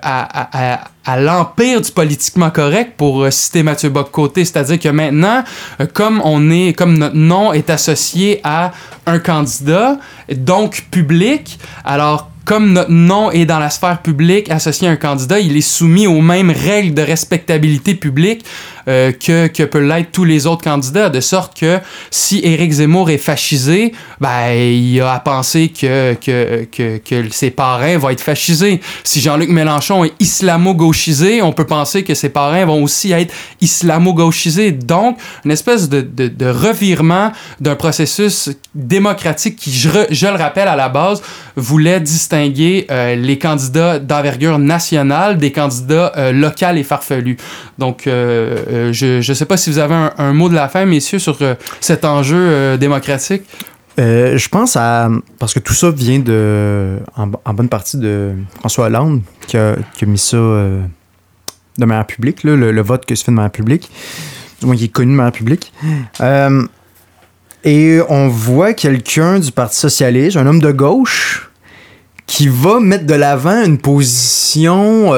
à- à l'empire du politiquement correct pour euh, citer Mathieu Bock-Côté. C'est-à-dire que maintenant, euh, comme on est, comme notre nom est associé à un candidat, donc public, alors comme notre nom est dans la sphère publique associé à un candidat, il est soumis aux mêmes règles de respectabilité publique euh, que, que peuvent l'être tous les autres candidats, de sorte que si Éric Zemmour est fascisé, ben, il a à penser que, que, que, ses parrains vont être fascisés. Si Jean-Luc Mélenchon est islamo-gauchisé, on peut penser que ses parrains vont aussi être islamo-gauchisés. Donc, une espèce de, de, revirement d'un processus démocratique qui, je le rappelle à la base, voulait distinguer euh, les candidats d'envergure nationale des candidats euh, locaux et farfelus. Donc, euh, euh, je ne sais pas si vous avez un, mot de la fin, messieurs, sur euh, cet enjeu euh, démocratique. Je pense à. Parce que tout ça vient de. En, bonne partie de François Hollande, qui a, mis ça de manière publique, le, vote que se fait de manière publique. Du moins, qui est connu de manière publique. Et on voit quelqu'un du Parti Socialiste, un homme de gauche, qui va mettre de l'avant une position.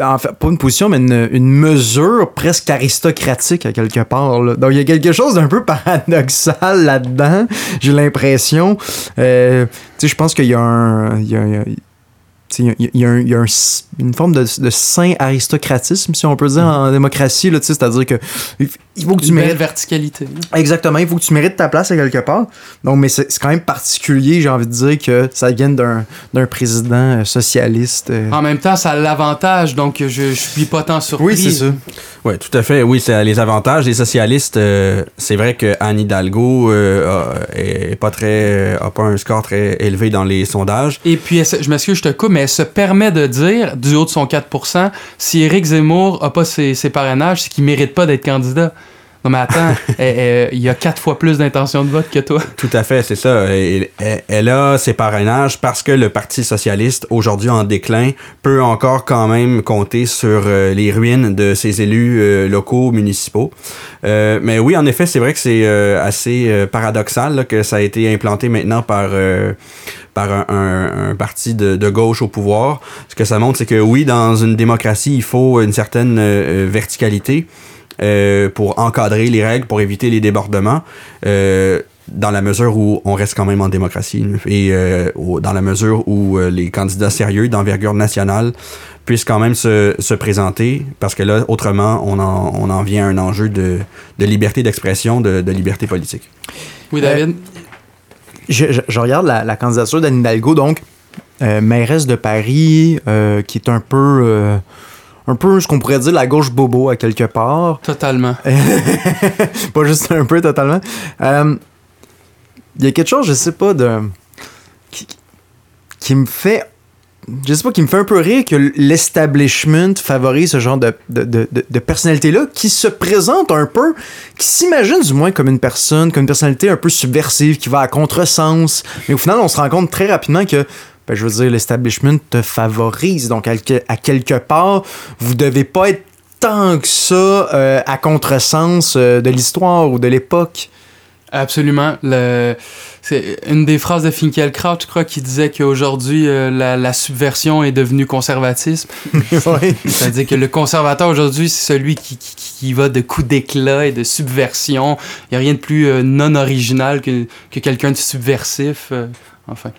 En fait, pas une position, mais une, une mesure presque aristocratique à quelque part. là. Donc, il y a quelque chose d'un peu (laughs) paradoxal là-dedans, j'ai l'impression. Euh, tu sais, je pense qu'il y a un. il y a- il y a- il y y a un- il y a une forme de, de saint aristocratisme, si on peut dire, en démocratie. là, tu sais, C'est-à-dire que il faut que tu Une belle mérites verticalité. Exactement, il faut que tu mérites ta place à quelque part. Donc, mais c'est c'est quand même particulier, j'ai envie de dire, que ça vienne d'un d'un président euh, socialiste. euh. En même temps, ça a l'avantage, donc je, je suis pas tant surpris. oui, c'est ça. Oui, tout à fait. Oui, c'est les avantages. Les socialistes, euh, c'est vrai que Anne Hidalgo euh, est pas très, a pas un score très élevé dans les sondages. Et puis, je m'excuse, je te coupe, mais elle se permet de dire, du haut de son 4%, si Éric Zemmour a pas ses, ses parrainages, c'est qu'il mérite pas d'être candidat. Non, mais attends, elle- (laughs) elle- il y a quatre fois plus d'intention de vote que toi. Tout à fait, c'est ça. Elle, elle- a ses parrainages parce que le Parti socialiste, aujourd'hui en déclin, peut encore quand même compter sur euh, les ruines de ses élus euh, locaux, municipaux. Euh, mais oui, en effet, c'est vrai que c'est assez paradoxal là, que ça a été implanté maintenant par, euh, par un, un- un parti de, de gauche au pouvoir. Ce que ça montre, c'est que oui, dans une démocratie, il faut une certaine euh, verticalité euh, pour encadrer les règles, pour éviter les débordements. Euh, dans la mesure où on reste quand même en démocratie et euh, dans la mesure où euh, les candidats sérieux d'envergure nationale puissent quand même se, se présenter parce que là, autrement, on en, on en vient à un enjeu de, de liberté d'expression, de, de liberté politique. Oui, David? Je, je- je regarde la, la candidature d'Anne Hidalgo, donc euh, mairesse de Paris, euh, qui est un peu, euh, un peu ce qu'on pourrait dire la gauche bobo à quelque part. Totalement. (laughs) pas juste un peu totalement. Euh, Il y a quelque chose, je sais pas, de. qui, qui me fait. Je sais pas, qui me fait un peu rire que l'establishment favorise ce genre de, de, de, de- de personnalité-là qui se présente un peu, qui s'imagine du moins comme une personne, comme une personnalité un peu subversive, qui va à contresens. Mais au final, on se rend compte très rapidement que, ben, je veux dire, l'establishment te favorise. Donc, à, quel- à quelque part, vous devez pas être tant que ça euh, à contresens euh, de l'histoire ou de l'époque. Absolument. Le... C'est une des phrases de Finkielkraut, je crois, qui disait qu'aujourd'hui, euh, la, la subversion est devenue conservatisme. (laughs) Ouais. C'est-à-dire que le conservateur aujourd'hui, c'est celui qui, qui, qui va de coups d'éclat et de subversion. Il n'y a rien de plus euh, non original que, que quelqu'un de subversif. euh, enfin.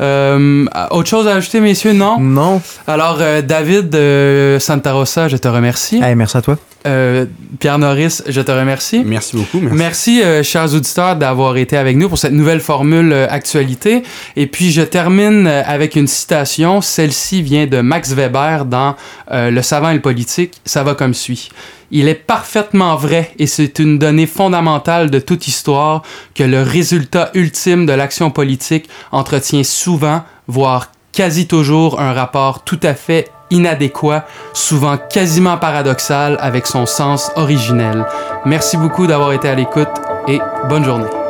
Euh, autre chose à ajouter, messieurs, non? Non. Alors, euh, David de Santa Rosa, je te remercie. Hey, merci à toi. Euh, Pierre Norris, je te remercie. Merci beaucoup. Merci. Merci, euh, chers auditeurs, d'avoir été avec nous pour cette nouvelle formule euh, actualité. Et puis, je termine euh, avec une citation. Celle-ci vient de Max Weber dans euh, Le savant et le politique. Ça va comme suit. Il est parfaitement vrai, et c'est une donnée fondamentale de toute histoire, que le résultat ultime de l'action politique entretient souvent, voire quasi toujours, un rapport tout à fait inadéquat, souvent quasiment paradoxal avec son sens originel. Merci beaucoup d'avoir été à l'écoute et bonne journée.